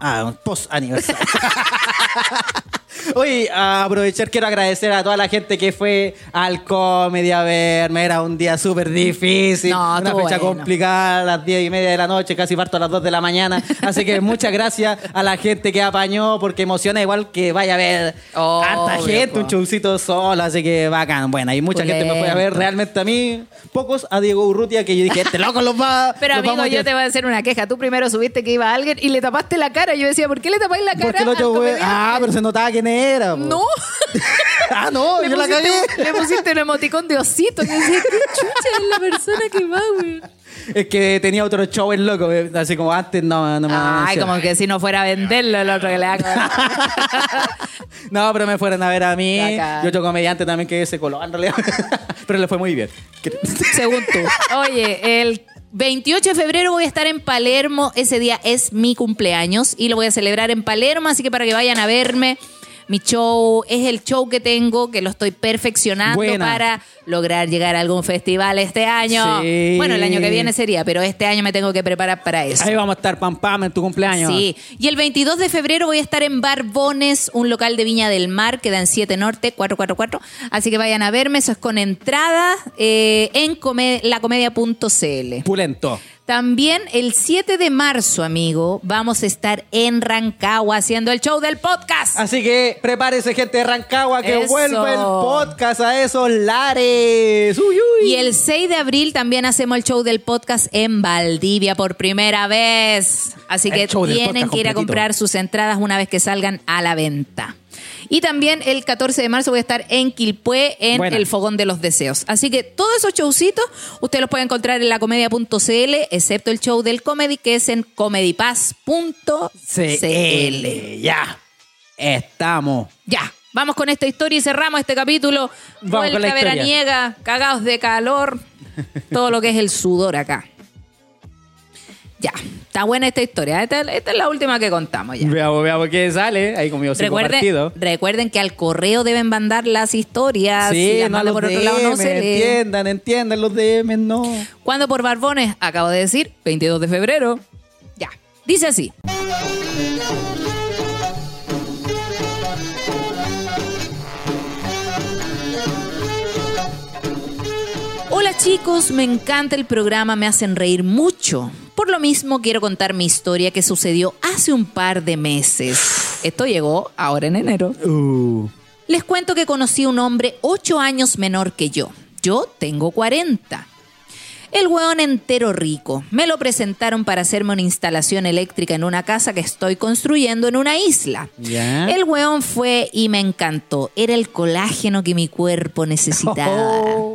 Ah, un post aniversario. Oye, a aprovechar, quiero agradecer a toda la gente que fue al comedy a verme. Era un día súper difícil. No, una fecha bueno. complicada, a las 10 y media de la noche, casi parto a las 2 de la mañana. Así que muchas gracias a la gente que apañó, porque emociona igual que vaya a ver harta gente, po. un showcito solo. Así que bacán. Bueno, hay mucha gente me fue a ver. Pulento. Realmente a mí, pocos a Diego Urrutia, que yo dije, este loco los va. Pero los amigo, vamos a yo llevar". te voy a hacer una queja. Tú primero subiste que iba alguien y le tapaste la cara. Yo decía, ¿por qué le tapáis la cara? Porque? Ah, pero se notaba quién era. Po. No. ah, no, le, yo la pusiste, cagué. le pusiste un emoticón de osito. Yo decía, qué chucha es la persona que va, güey. Es que tenía otro show el loco, eh, así como antes no, no me Ay, como que si no fuera a venderlo el otro que le haga. No, pero me fueron a ver a mí. Bacán. Y otro comediante también que se coló en realidad. pero le fue muy bien. Que- Según tú. Oye, el 28 de febrero voy a estar en Palermo. Ese día es mi cumpleaños y lo voy a celebrar en Palermo, así que para que vayan a verme. Mi show es el show que tengo, que lo estoy perfeccionando Buena. para lograr llegar a algún festival este año. Sí. Bueno, el año que viene sería, pero este año me tengo que preparar para eso. Ahí vamos a estar pam pam en tu cumpleaños. Sí, y el 22 de febrero voy a estar en Barbones, un local de Viña del Mar, queda en 7 Norte, 444. Así que vayan a verme, eso es con entrada eh, en come- lacomedia.cl. Pulento. También el 7 de marzo, amigo, vamos a estar en Rancagua haciendo el show del podcast. Así que prepárese, gente de Rancagua, que Eso. vuelve el podcast a esos lares. Uy, uy. Y el 6 de abril también hacemos el show del podcast en Valdivia por primera vez. Así que tienen que ir a comprar sus entradas una vez que salgan a la venta. Y también el 14 de marzo voy a estar en Quilpué en Buena. el Fogón de los Deseos. Así que todos esos showcitos usted los puede encontrar en lacomedia.cl, excepto el show del comedy que es en comedypass.cl. CL. Ya. Estamos. Ya, vamos con esta historia y cerramos este capítulo. Vamos con la Vuelta veraniega, cagados de calor, todo lo que es el sudor acá. Ya, está buena esta historia. Esta, esta es la última que contamos ya. Veamos, veamos qué sale. Ahí conmigo Recuerden, recuerden que al correo deben mandar las historias. Sí, si las no los por otro lado no se entiendan, entiendan los DM, no. ¿Cuándo por Barbones? Acabo de decir, 22 de febrero. Ya, dice así. Hola chicos, me encanta el programa, me hacen reír mucho. Por lo mismo quiero contar mi historia que sucedió hace un par de meses. Esto llegó ahora en enero. Uh. Les cuento que conocí a un hombre ocho años menor que yo. Yo tengo 40. El hueón entero rico. Me lo presentaron para hacerme una instalación eléctrica en una casa que estoy construyendo en una isla. El hueón fue y me encantó. Era el colágeno que mi cuerpo necesitaba. Oh.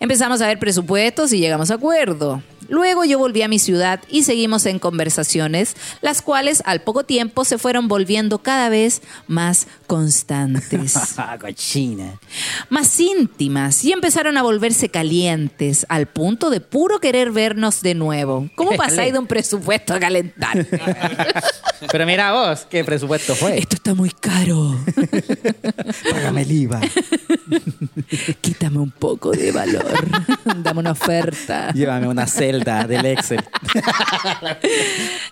Empezamos a ver presupuestos y llegamos a acuerdo. Luego yo volví a mi ciudad y seguimos en conversaciones, las cuales al poco tiempo se fueron volviendo cada vez más constantes cochina. más íntimas y empezaron a volverse calientes al punto de puro querer vernos de nuevo. ¿Cómo pasáis de un presupuesto a calentar? Pero mira vos, ¿qué presupuesto fue? Esto está muy caro. Págame el IVA. Quítame un poco de valor. Dame una oferta. Llévame una celda del Excel.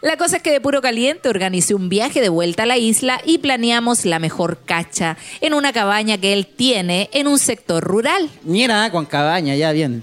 La cosa es que de puro caliente organicé un viaje de vuelta a la isla y planeamos la mejor cacha en una cabaña que él tiene en un sector rural. Mira, con cabaña, ya bien.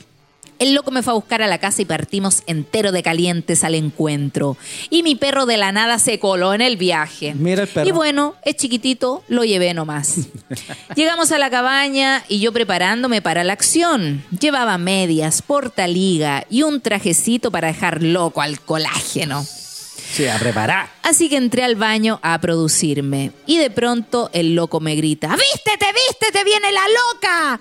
El loco me fue a buscar a la casa y partimos entero de calientes al encuentro. Y mi perro de la nada se coló en el viaje. Mira el perro. Y bueno, es chiquitito, lo llevé nomás. Llegamos a la cabaña y yo preparándome para la acción. Llevaba medias, portaliga y un trajecito para dejar loco al colágeno. Sí, a preparar. Así que entré al baño a producirme. Y de pronto el loco me grita, ¡Vístete, vístete, viene la loca!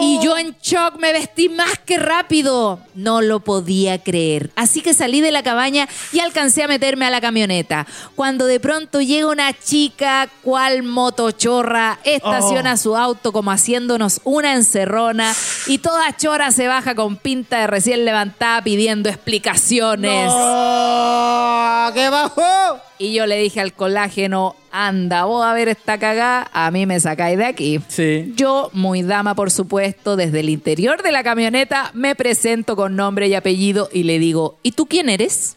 Y yo en shock me vestí más que rápido. No lo podía creer. Así que salí de la cabaña y alcancé a meterme a la camioneta. Cuando de pronto llega una chica, cual motochorra, estaciona su auto como haciéndonos una encerrona y toda chora se baja con pinta de recién levantada pidiendo explicaciones. ¡Oh! ¡Qué bajó! Y yo le dije al colágeno, anda, vos a ver esta cagada, a mí me sacáis de aquí. Sí. Yo, muy dama por supuesto, desde el interior de la camioneta me presento con nombre y apellido y le digo, ¿y tú quién eres?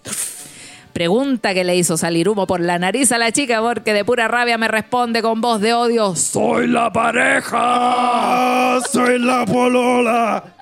Pregunta que le hizo salir humo por la nariz a la chica porque de pura rabia me responde con voz de odio, ¡Soy la pareja! ¡Soy la polola!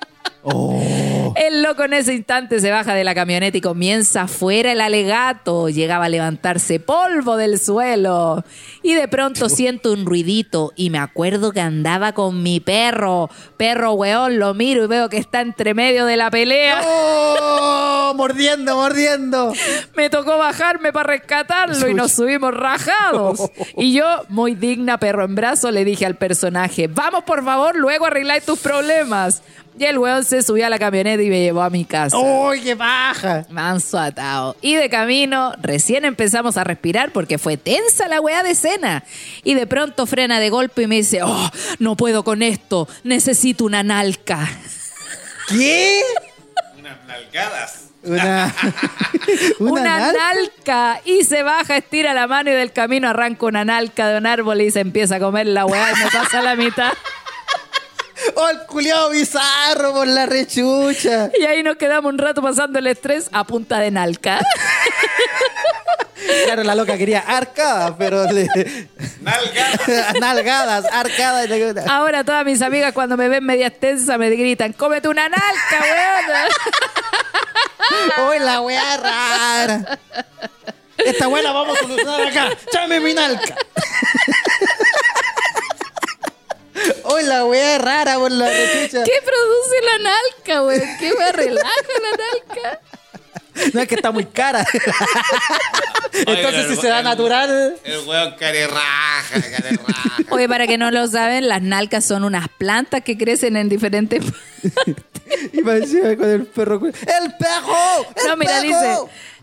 El loco en ese instante se baja de la camioneta y comienza afuera el alegato. Llegaba a levantarse polvo del suelo. Y de pronto siento un ruidito y me acuerdo que andaba con mi perro. Perro weón, lo miro y veo que está entre medio de la pelea. ¡Oh! Mordiendo, mordiendo. Me tocó bajarme para rescatarlo y nos subimos rajados. Y yo, muy digna, perro en brazo, le dije al personaje, vamos por favor, luego arregláis tus problemas. Y el weón se subió a la camioneta y me llevó a mi casa. ¡Uy, qué baja! Manso atado. Y de camino, recién empezamos a respirar porque fue tensa la weá de escena. Y de pronto frena de golpe y me dice, oh, no puedo con esto, necesito una nalca. ¿Qué? Unas nalgadas. Una, Una, nalga? nalca. Y se baja, estira la mano y del camino arranca una nalca de un árbol y se empieza a comer la weá y me pasa la mitad. ¡Oh, el culiao bizarro por la rechucha! Y ahí nos quedamos un rato pasando el estrés a punta de nalca. Claro, la loca quería arcadas, pero le... Nalgadas. nalgadas, arcadas. Ahora todas mis amigas cuando me ven media extensa me gritan, cómete una nalca, weón. ¡Uy, la weá rara! Esta weá la vamos a solucionar acá. ¡Chame mi nalca! ¡Uy, la weá rara por la rechucha! ¿Qué produce la nalca, güey? ¿Qué me relaja la nalca? No es que está muy cara. Entonces, si se da natural. El weón care raja, care raja. Oye, para que no lo saben, las nalcas son unas plantas que crecen en diferentes... Y me decía con el perro. ¡El perro! ¡El No, mira, perro! dice,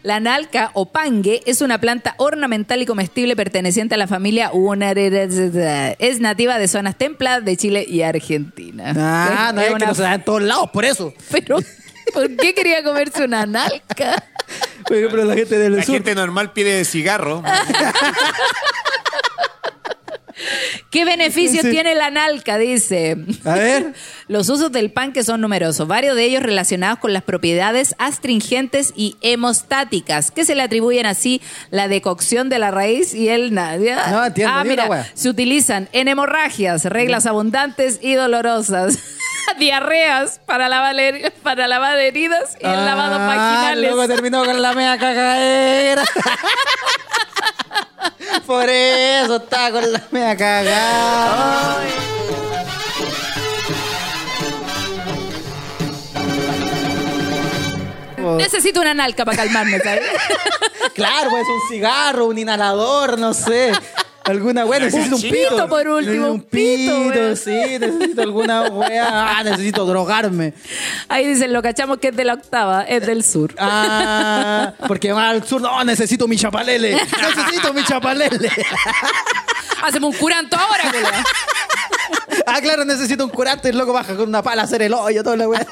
la nalca o pangue es una planta ornamental y comestible perteneciente a la familia Unareracea. Es nativa de zonas templadas de Chile y Argentina. Ah, no es, que una- no se da en todos lados, por eso. Pero, ¿por qué quería comerse una nalca? Ejemplo, la gente del La sur. gente normal pide cigarro. ¿Qué beneficios Sí. tiene la nalca? Dice. A ver. Los usos del panque son numerosos, varios de ellos relacionados con las propiedades astringentes y hemostáticas, que se le atribuyen así la decocción de la raíz y el nadia. No, entiendo, Ah, una mira, wea. se utilizan en hemorragias, reglas abundantes y dolorosas. Diarreas para lavar, para lavar heridas y lavados Ah, vaginales. Luego terminó con la mea cagadera. Por eso está con la mea cagada. Necesito una nalca para calmarme, ¿sabes? Claro, pues un cigarro, un inhalador, no sé. Alguna wea, necesito un chito pito. por último, Un un pito, pito, wea. sí, necesito alguna wea. Ah, necesito drogarme. Ahí dicen, lo cachamos que es de la octava, es del sur. Ah, porque va al sur. No, necesito mi chapalele. Necesito mi chapalele. Hacemos un curanto ahora. Ah, claro, necesito un curante. El loco baja con una pala a hacer el hoyo, toda la wea.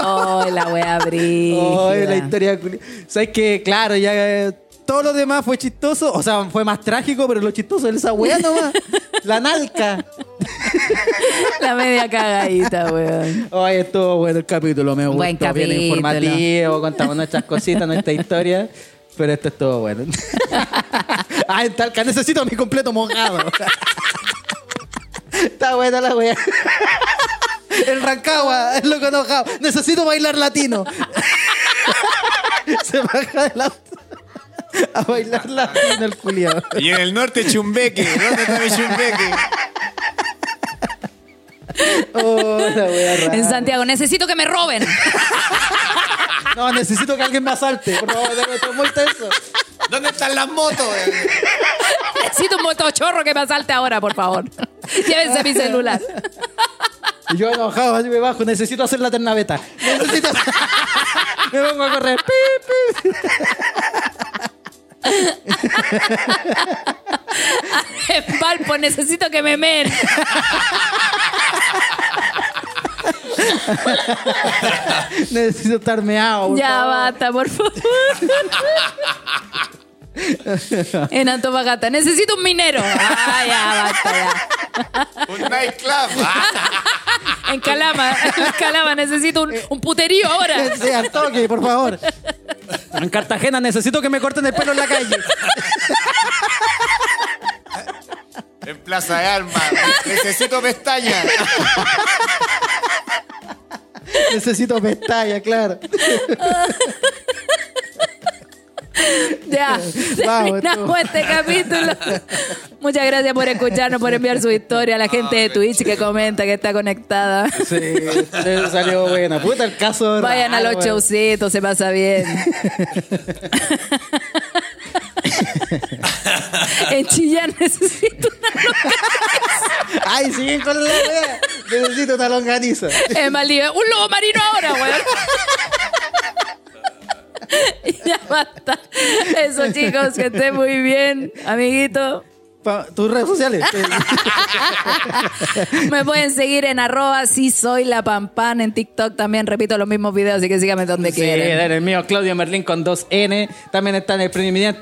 Oh, la wea brígida. Ay, la historia. ¿Sabes que Claro, ya. Todo lo demás fue chistoso. O sea, fue más trágico, pero lo chistoso es esa wea nomás. La nalca. La media cagadita, weón. Ay, estuvo bueno el capítulo, me gustó. Buen Bien capítulo. informativo, contamos nuestras cositas, nuestra historia. Pero esto estuvo bueno. Ay, talca, necesito mi completo mojado. Está buena la wea. El Rancagua, el loco enojado. Necesito bailar latino. Se baja del auto a bailar latino el culiao. Y en el norte, Chumbeque. ¿Dónde está mi Chumbeque? Oh, la wea rara. En Santiago, necesito que me roben. No, necesito que alguien me asalte. Por favor, esto es muy tenso. ¿Dónde están las motos? Necesito un motochorro que me asalte ahora, por favor. Llévense mi celular. Y yo enojado, así me bajo, necesito hacer la ternaveta. Necesito. me pongo a correr. Pi, pi. En Valpo, necesito que me men. Necesito estar meado. Ya favor. basta, por favor. En Antofagasta, necesito un minero. Ah, ya basta, ya. Un nightclub. En Calama, en Calama, necesito un, un puterío ahora. Sí, al toque, por favor. En Cartagena necesito que me corten el pelo en la calle. En Plaza de Armas. Necesito pestañas. Necesito pestaña, claro. Ya, Vamos, terminamos tú. este capítulo. Muchas gracias por escucharnos, por enviar su historia a la gente de Twitch que comenta, que está conectada. Sí, le salió buena. Puta el caso. Vayan a los showcitos, se pasa bien. en Chillán necesito una Ay, siguen con la wea. Necesito una longaniza. en Maldivia. Un lobo marino ahora, weón. ya basta. Eso, chicos, que estén muy bien, amiguito. Pa- Tus redes sociales. Me pueden seguir en arroba si soy la pampan en TikTok también repito los mismos videos, así que síganme donde Sí, quieran. en el mío, Claudio Merlín con 2N. También está en el emprendimiento,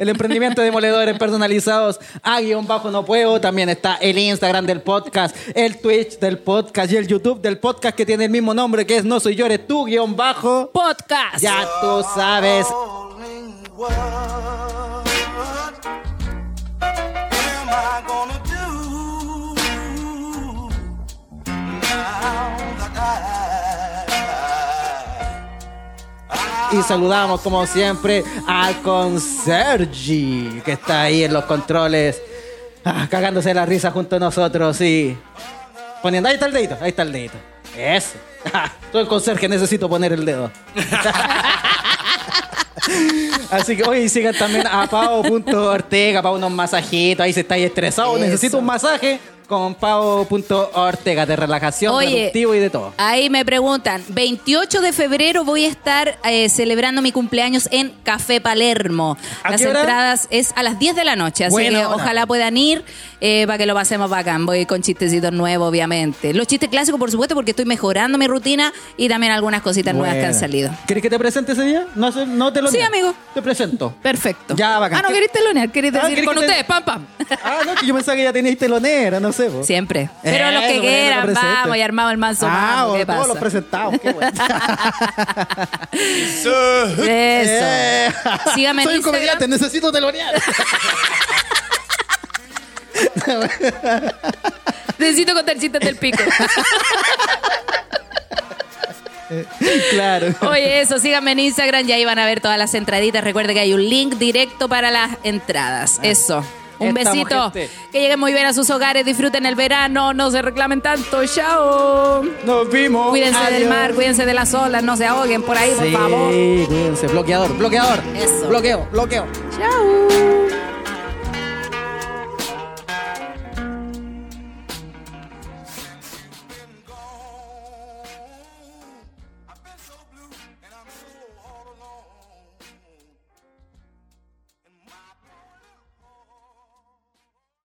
el, emprendimiento de moledores personalizados a guion bajo no puedo. También está el Instagram del podcast, el Twitch del podcast y el YouTube del podcast que tiene el mismo nombre que es No Soy Yo, Eres Tú guion bajo. Podcast. Ya tú sabes. Y saludamos, como siempre, al consergi, que está ahí en los controles, ah, cagándose la risa junto a nosotros y poniendo. Ahí está el dedito, ahí está el dedito. Eso. Soy el conserje, necesito poner el dedo. Así que hoy sigan también a pao.ortega para unos masajitos. Ahí se estáis estresado. Eso. Necesito un masaje con pao.ortega de relajación, Oye, reductivo y de todo. Ahí me preguntan, 28 de febrero voy a estar eh, celebrando mi cumpleaños en Café Palermo. ¿A Las qué hora? entradas es a las 10 de la noche, así Buena que hora. ojalá puedan ir eh, para que lo pasemos bacán. Voy con chistecitos nuevos, obviamente. Los chistes clásicos, por supuesto, porque estoy mejorando mi rutina y también algunas cositas nuevas que han salido. ¿Quieres que te presente ese día? No, no te lo Sí, amigo. Te presento. Perfecto. Ya, bacán. Ah, no ¿Qué- querés telonear, querés Ah, decir ¿querés con que te- ustedes, pam, pam. Ah, no, que yo pensaba que ya teníais telonera, no sé. Siempre. Pero los que quieran, lo vamos, y armado el manso Ah, mambo, ¿qué todos pasa? los presentados, qué bueno. So- Eso. Eh, Sígame Soy un comediante, necesito telonear. Necesito contar chistes del pico. claro. Oye, eso, síganme en Instagram y ahí van a ver todas las entraditas. Recuerde que hay un link directo para las entradas. Eso. Un Estamos, besito. gente. Que lleguen muy bien a sus hogares, disfruten el verano, no se reclamen tanto. Chao. Nos vimos. Cuídense del mar, cuídense de las olas, no se ahoguen por ahí, por Sí, favor. cuídense. Bloqueador, bloqueador. Eso. Bloqueo, bloqueo. Chao.